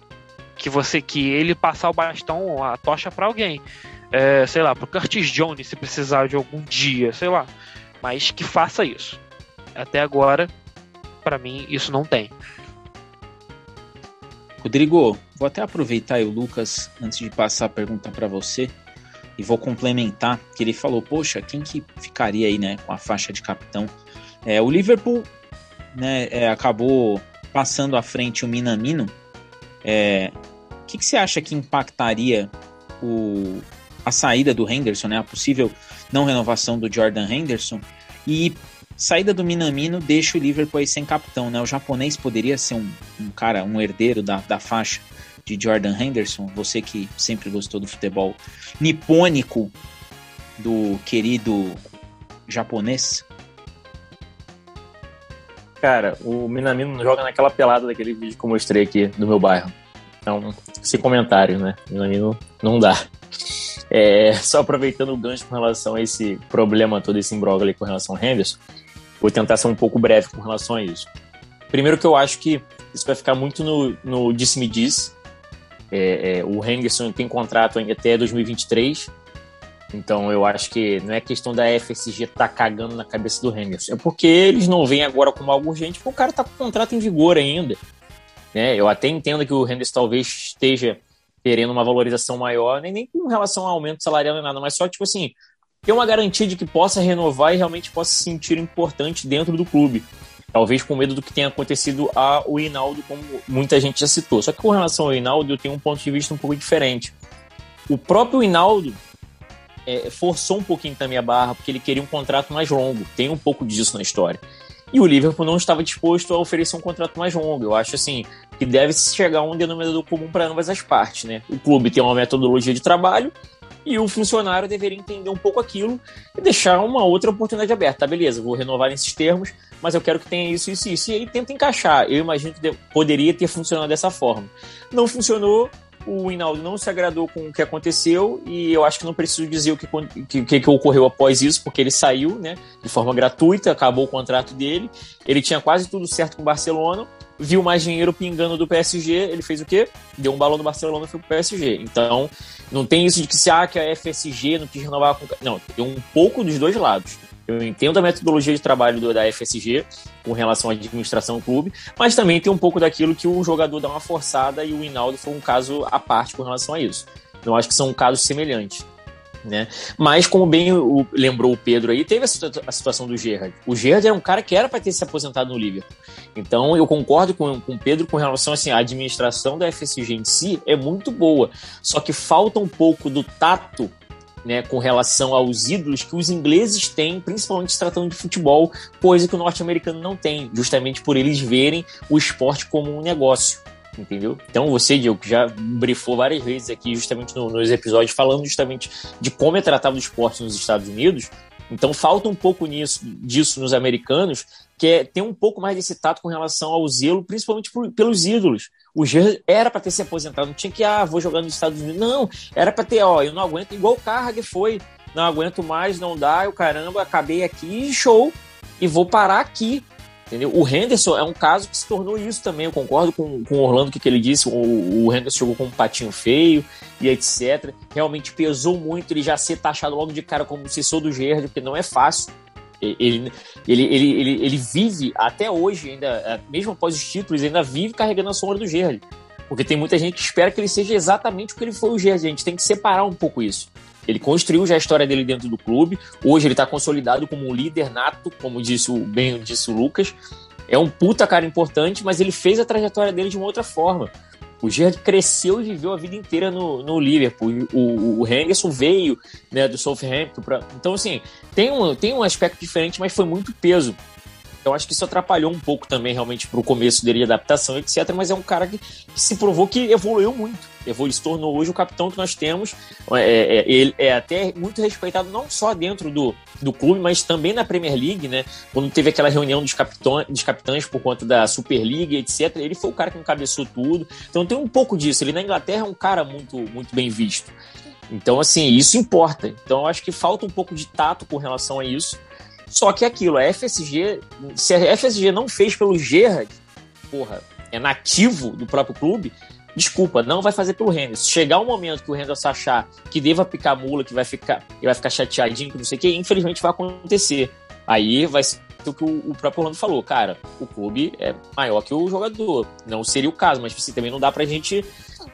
Speaker 4: que você que ele passar o bastão, a tocha para alguém. É, sei lá, pro Curtis Jones se precisar de algum dia, sei lá mas que faça isso. Até agora, para mim, isso não tem.
Speaker 1: Rodrigo, vou até aproveitar o Lucas antes de passar a pergunta para você e vou complementar que ele falou, poxa, quem que ficaria aí, né, com a faixa de capitão? É, o Liverpool, né, é, acabou passando à frente o Minamino. É, o que, que você acha que impactaria o, a saída do Henderson, né, a possível não renovação do Jordan Henderson. E saída do Minamino deixa o Liverpool aí sem capitão, né? O japonês poderia ser um, um cara, um herdeiro da, da faixa de Jordan Henderson. Você que sempre gostou do futebol nipônico do querido japonês.
Speaker 5: Cara, o Minamino joga naquela pelada daquele vídeo que eu mostrei aqui do meu bairro. Então, sem comentário, né? Minamino não dá. É, só aproveitando o gancho com relação a esse problema todo, esse imbróglio com relação ao Henderson, vou tentar ser um pouco breve com relação a isso. Primeiro que eu acho que isso vai ficar muito no, no disse-me-diz. É, é, o Henderson tem contrato até 2023, então eu acho que não é questão da FSG estar tá cagando na cabeça do Henderson, é porque eles não veem agora como algo urgente, porque o cara está com contrato em vigor ainda. Né? Eu até entendo que o Henderson talvez esteja querendo uma valorização maior, nem, nem com relação ao aumento salarial nem nada, mas só, tipo assim, ter uma garantia de que possa renovar e realmente possa se sentir importante dentro do clube. Talvez com medo do que tenha acontecido ao Hinaldo, como muita gente já citou. Só que com relação ao Hinaldo, eu tenho um ponto de vista um pouco diferente. O próprio Hinaldo é, forçou um pouquinho também a barra, porque ele queria um contrato mais longo. Tem um pouco disso na história. E o Liverpool não estava disposto a oferecer um contrato mais longo. Eu acho assim que deve chegar a um denominador comum para ambas as partes, né? O clube tem uma metodologia de trabalho e o funcionário deveria entender um pouco aquilo e deixar uma outra oportunidade aberta. Tá, beleza, vou renovar nesses termos, mas eu quero que tenha isso, isso, isso. E aí tenta encaixar. Eu imagino que poderia ter funcionado dessa forma. Não funcionou, o Hinaldo não se agradou com o que aconteceu e eu acho que não preciso dizer o que, que, que, ocorreu após isso, porque ele saiu né, de forma gratuita, acabou o contrato dele. Ele tinha quase tudo certo com o Barcelona, viu mais dinheiro pingando do PSG, ele fez o quê? Deu um balão do Barcelona e foi pro PSG. Então, não tem isso de que se ah, que a FSG não quis renovar com. Não, tem um pouco dos dois lados. Eu entendo a metodologia de trabalho do, da FSG com relação à administração do clube, mas também tem um pouco daquilo que o jogador dá uma forçada e o Hinaldo foi um caso à parte com relação a isso. Eu acho que são casos semelhantes. Né? Mas, como bem o, lembrou o Pedro aí, teve a, a, situação do Gerrard. O Gerrard era um cara que era para ter se aposentado no Liverpool. Então, eu concordo com, com o Pedro com relação assim, à administração da FSG em si é muito boa. Só que falta um pouco do tato né, com relação aos ídolos que os ingleses têm, principalmente se tratando de futebol, coisa que o norte-americano não tem, justamente por eles verem o esporte como um negócio. Entendeu? Então você, Diego, que já brifou várias vezes aqui, justamente no, nos episódios, falando justamente de como é tratado o esporte nos Estados Unidos, então falta um pouco nisso, disso nos americanos, que é ter um pouco mais desse tato com relação ao zelo, principalmente por, pelos ídolos. O Gerrard era para ter se aposentado, não tinha que, ah, vou jogar nos Estados Unidos. Não, era para ter, ó, eu não aguento, igual o Carrag foi, não aguento mais, não dá, eu caramba, acabei aqui, show, e vou parar aqui. Entendeu? O Henderson é um caso que se tornou isso também. Eu concordo com, com o Orlando que, que ele disse. O, o Henderson jogou com um patinho feio e etc. Realmente pesou muito ele já ser taxado logo de cara como sucessor do Gerrard, porque não é fácil. Ele, ele, ele, ele, ele vive até hoje, ainda, é, mesmo após os títulos, ainda vive carregando a sombra do Gerrard. Porque tem muita gente que espera que ele seja exatamente o que ele foi o Gerrard. A gente tem que separar um pouco isso. Ele construiu já a história dele dentro do clube. Hoje ele está consolidado como um líder nato, como disse o, bem disse o Lucas. É um puta cara importante, mas ele fez a trajetória dele de uma outra forma. O Gerrard cresceu e viveu a vida inteira no, no Liverpool. O, o Henderson veio né, do Southampton. Pra... Então, assim, tem um, tem um aspecto diferente, mas foi muito peso. Então acho que isso atrapalhou um pouco também realmente para o começo dele de adaptação, etc. Mas é um cara que, que se provou que evoluiu muito. Evoluiu, se tornou hoje o capitão que nós temos. É, é, ele é até muito respeitado não só dentro do, do clube, mas também na Premier League, né? Quando teve aquela reunião dos, capitão, dos capitães por conta da Superliga, etc. Ele foi o cara que encabeçou tudo. Então tem um pouco disso. Ele na Inglaterra é um cara muito, muito bem visto. Então, assim, isso importa. Então, acho que falta um pouco de tato com relação a isso. Só que aquilo, a FSG, se a FSG não fez pelo Gerrard, porra, é nativo do próprio clube, desculpa, não vai fazer pelo Henderson. Chegar um momento que o Henderson achar que deva picar mula, que vai ficar, que vai ficar chateadinho, que não sei o que, infelizmente vai acontecer. Aí vai ser o que o próprio Orlando falou, cara, o clube é maior que o jogador. Não seria o caso, mas assim, também não dá pra gente.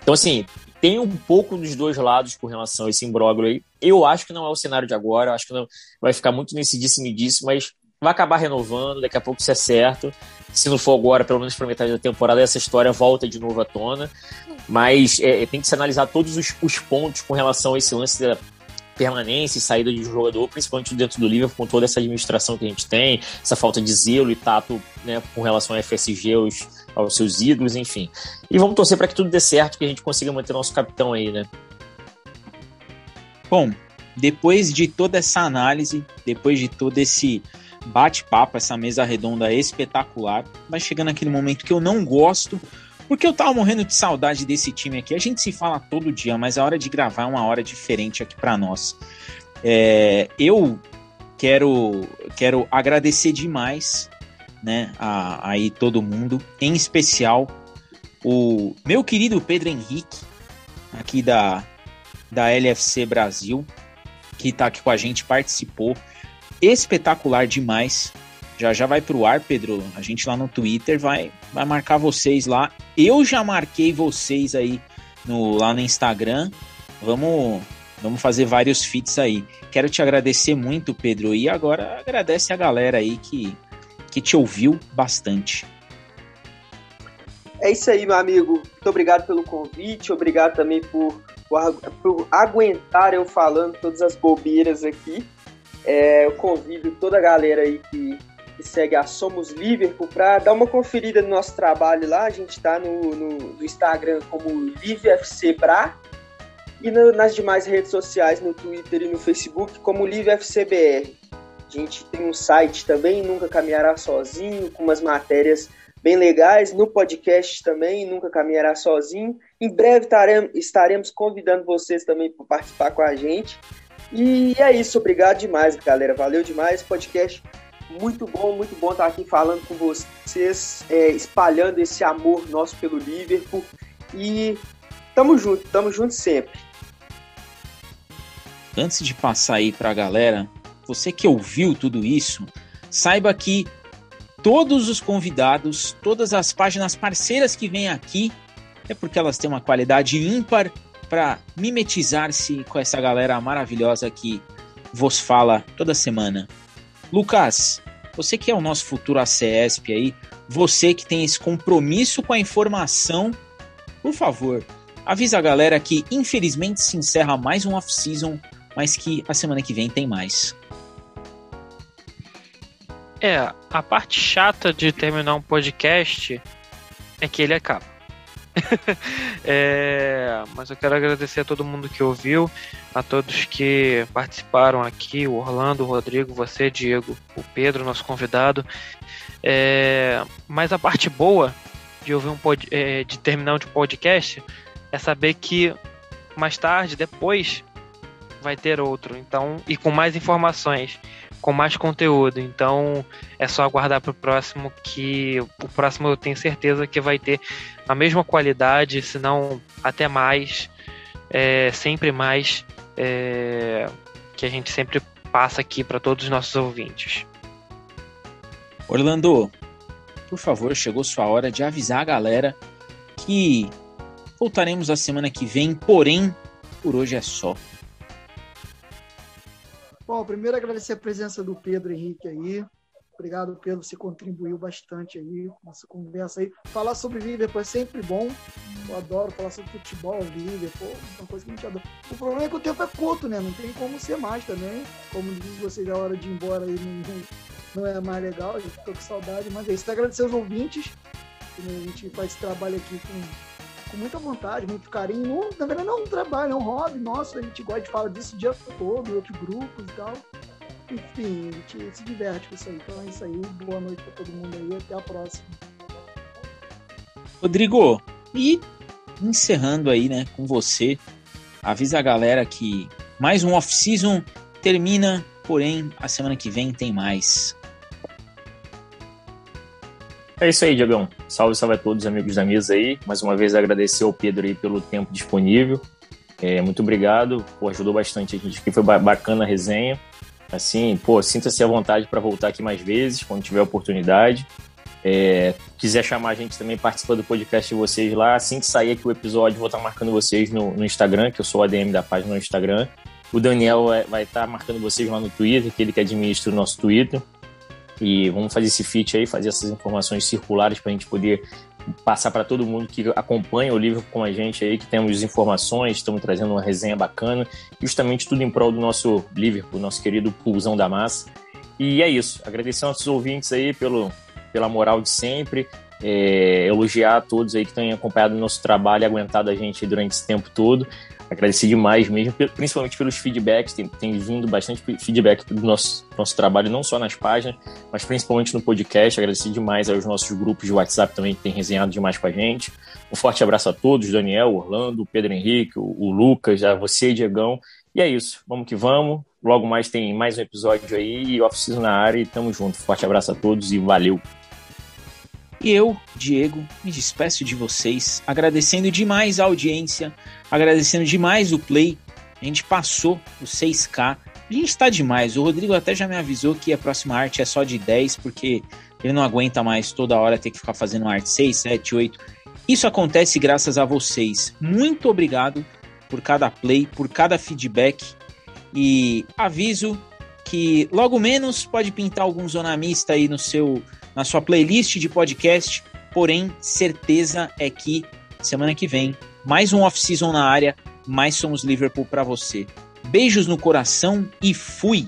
Speaker 5: Então, assim, tem um pouco dos dois lados com relação a esse imbróglio aí. Eu acho que não é o cenário de agora, acho que não vai ficar muito nesse disse-me disse, mas vai acabar renovando, daqui a pouco isso é certo. Se não for agora, pelo menos para metade da temporada, essa história volta de novo à tona. Mas é, tem que se analisar todos os, os pontos com relação a esse lance da permanência e saída de um jogador, principalmente dentro do Liverpool, com toda essa administração que a gente tem, essa falta de zelo e tato né, com relação ao FSG, aos, aos seus ídolos, enfim. E vamos torcer para que tudo dê certo, que a gente consiga manter nosso capitão aí, né?
Speaker 1: Bom, depois de toda essa análise, depois de todo esse bate-papo, essa mesa redonda espetacular, vai chegando aquele momento que eu não gosto, porque eu tava morrendo de saudade desse time aqui. A gente se fala todo dia, mas a hora de gravar é uma hora diferente aqui para nós. É, eu quero, quero agradecer demais, né, a, aí todo mundo, em especial o meu querido Pedro Henrique, aqui da, da LFC Brasil, que tá aqui com a gente, participou. Espetacular demais. Já já vai pro ar, Pedro. A gente lá no Twitter vai, vai marcar vocês lá. Eu já marquei vocês aí no, lá no Instagram. Vamos, vamos fazer vários feats aí. Quero te agradecer muito, Pedro. E agora agradece a galera aí que, que te ouviu bastante.
Speaker 2: É isso aí, meu amigo. Muito obrigado pelo convite. Obrigado também por, por, por aguentar eu falando todas as bobeiras aqui. É, eu convido toda a galera aí que que segue a Somos Liverpool, para dar uma conferida no nosso trabalho lá. A gente está no, no, no, Instagram como LiveFCBra e no, nas demais redes sociais, no Twitter e no Facebook, como LiveFCBR. A gente tem um site também, Nunca Caminhará Sozinho, com umas matérias bem legais. No podcast também, Nunca Caminhará Sozinho. Em breve taremos, estaremos convidando vocês também para participar com a gente. E é isso, obrigado demais, galera. Valeu demais. Podcast muito bom, muito bom estar aqui falando com vocês, é, espalhando esse amor nosso pelo Liverpool. E tamo junto, tamo junto sempre.
Speaker 1: Antes de passar aí para a galera, você que ouviu tudo isso, saiba que todos os convidados, todas as páginas parceiras que vêm aqui, é porque elas têm uma qualidade ímpar para mimetizar-se com essa galera maravilhosa que vos fala toda semana. Lucas, você que é o nosso futuro ACESP aí, você que tem esse compromisso com a informação, por favor, avisa a galera que infelizmente se encerra mais um off-season, mas que a semana que vem tem mais.
Speaker 4: É, a parte chata de terminar um podcast é que ele acaba. é, mas eu quero agradecer a todo mundo que ouviu, a todos que participaram aqui, o Orlando, o Rodrigo, você, Diego, o Pedro, nosso convidado. É, mas a parte boa de ouvir um pod, é, de terminar um podcast é saber que mais tarde, depois, vai ter outro. Então, e com mais informações com mais conteúdo. Então é só aguardar para o próximo, que o próximo eu tenho certeza que vai ter a mesma qualidade, se não até mais, é, sempre mais, é, que a gente sempre passa aqui para todos os nossos ouvintes.
Speaker 1: Orlando, por favor, chegou sua hora de avisar a galera que voltaremos a semana que vem, porém, por hoje é só.
Speaker 3: Bom, primeiro agradecer a presença do Pedro Henrique aí. Obrigado, Pedro, você contribuiu bastante aí nessa conversa aí. Falar sobre Liverpool é sempre bom. Eu adoro falar sobre futebol, Liverpool, é uma coisa que a gente adora. O problema é que o tempo é curto, né? Não tem como ser mais também. Como diz vocês, a hora de ir embora aí não, não é mais legal, gente ficou com saudade. Mas é isso. Agradecer aos ouvintes. A gente faz esse trabalho aqui com com muita vontade, muito carinho. Na verdade, não é um trabalho, é um hobby nosso. A gente gosta de falar disso o dia todo, em outros grupos e tal. Enfim, a gente se diverte com isso aí. Então é isso aí. Boa noite para todo mundo aí. Até a próxima.
Speaker 1: Rodrigo, e encerrando aí, né, com você, avisa a galera que mais um off-season termina, porém a semana que vem tem mais.
Speaker 5: É isso aí, Diagão. Salve, salve a todos, amigos da mesa aí. Mais uma vez agradecer ao Pedro aí pelo tempo disponível. É, muito obrigado, pô, ajudou bastante a gente aqui, foi bacana a resenha. Assim, pô, sinta-se à vontade para voltar aqui mais vezes, quando tiver oportunidade. É, quiser chamar a gente também participar do podcast de vocês lá, assim que sair aqui o episódio, vou estar marcando vocês no, no Instagram, que eu sou o ADM da página no Instagram. O Daniel é, vai estar marcando vocês lá no Twitter, que ele que administra o nosso Twitter. E vamos fazer esse feat aí, fazer essas informações circulares para a gente poder passar para todo mundo que acompanha o livro com a gente aí, que temos informações, estamos trazendo uma resenha bacana, justamente tudo em prol do nosso Liverpool, nosso querido Pulsão da Massa. E é isso. Agradecer aos nossos ouvintes aí pelo, pela moral de sempre. É, elogiar a todos aí que têm acompanhado o nosso trabalho e aguentado a gente durante esse tempo todo agradecer demais mesmo, principalmente pelos feedbacks, tem, tem vindo bastante feedback do nosso, nosso trabalho, não só nas páginas, mas principalmente no podcast. Agradecer demais aos nossos grupos de WhatsApp também, que tem resenhado demais com a gente. Um forte abraço a todos, Daniel, Orlando, Pedro Henrique, o, o Lucas, a você, Diegão. E é isso, vamos que vamos. Logo mais tem mais um episódio aí, off-season na área e tamo junto. Forte abraço a todos e valeu!
Speaker 1: E eu, Diego, me despeço de vocês, agradecendo demais a audiência, agradecendo demais o play. A gente passou os 6K. A gente está demais. O Rodrigo até já me avisou que a próxima arte é só de 10, porque ele não aguenta mais toda hora ter que ficar fazendo arte 6, 7, 8. Isso acontece graças a vocês. Muito obrigado por cada play, por cada feedback. E aviso que logo menos pode pintar algum zonamista aí no seu na sua playlist de podcast. Porém, certeza é que semana que vem, mais um off-season na área, mais somos Liverpool para você. Beijos no coração e fui!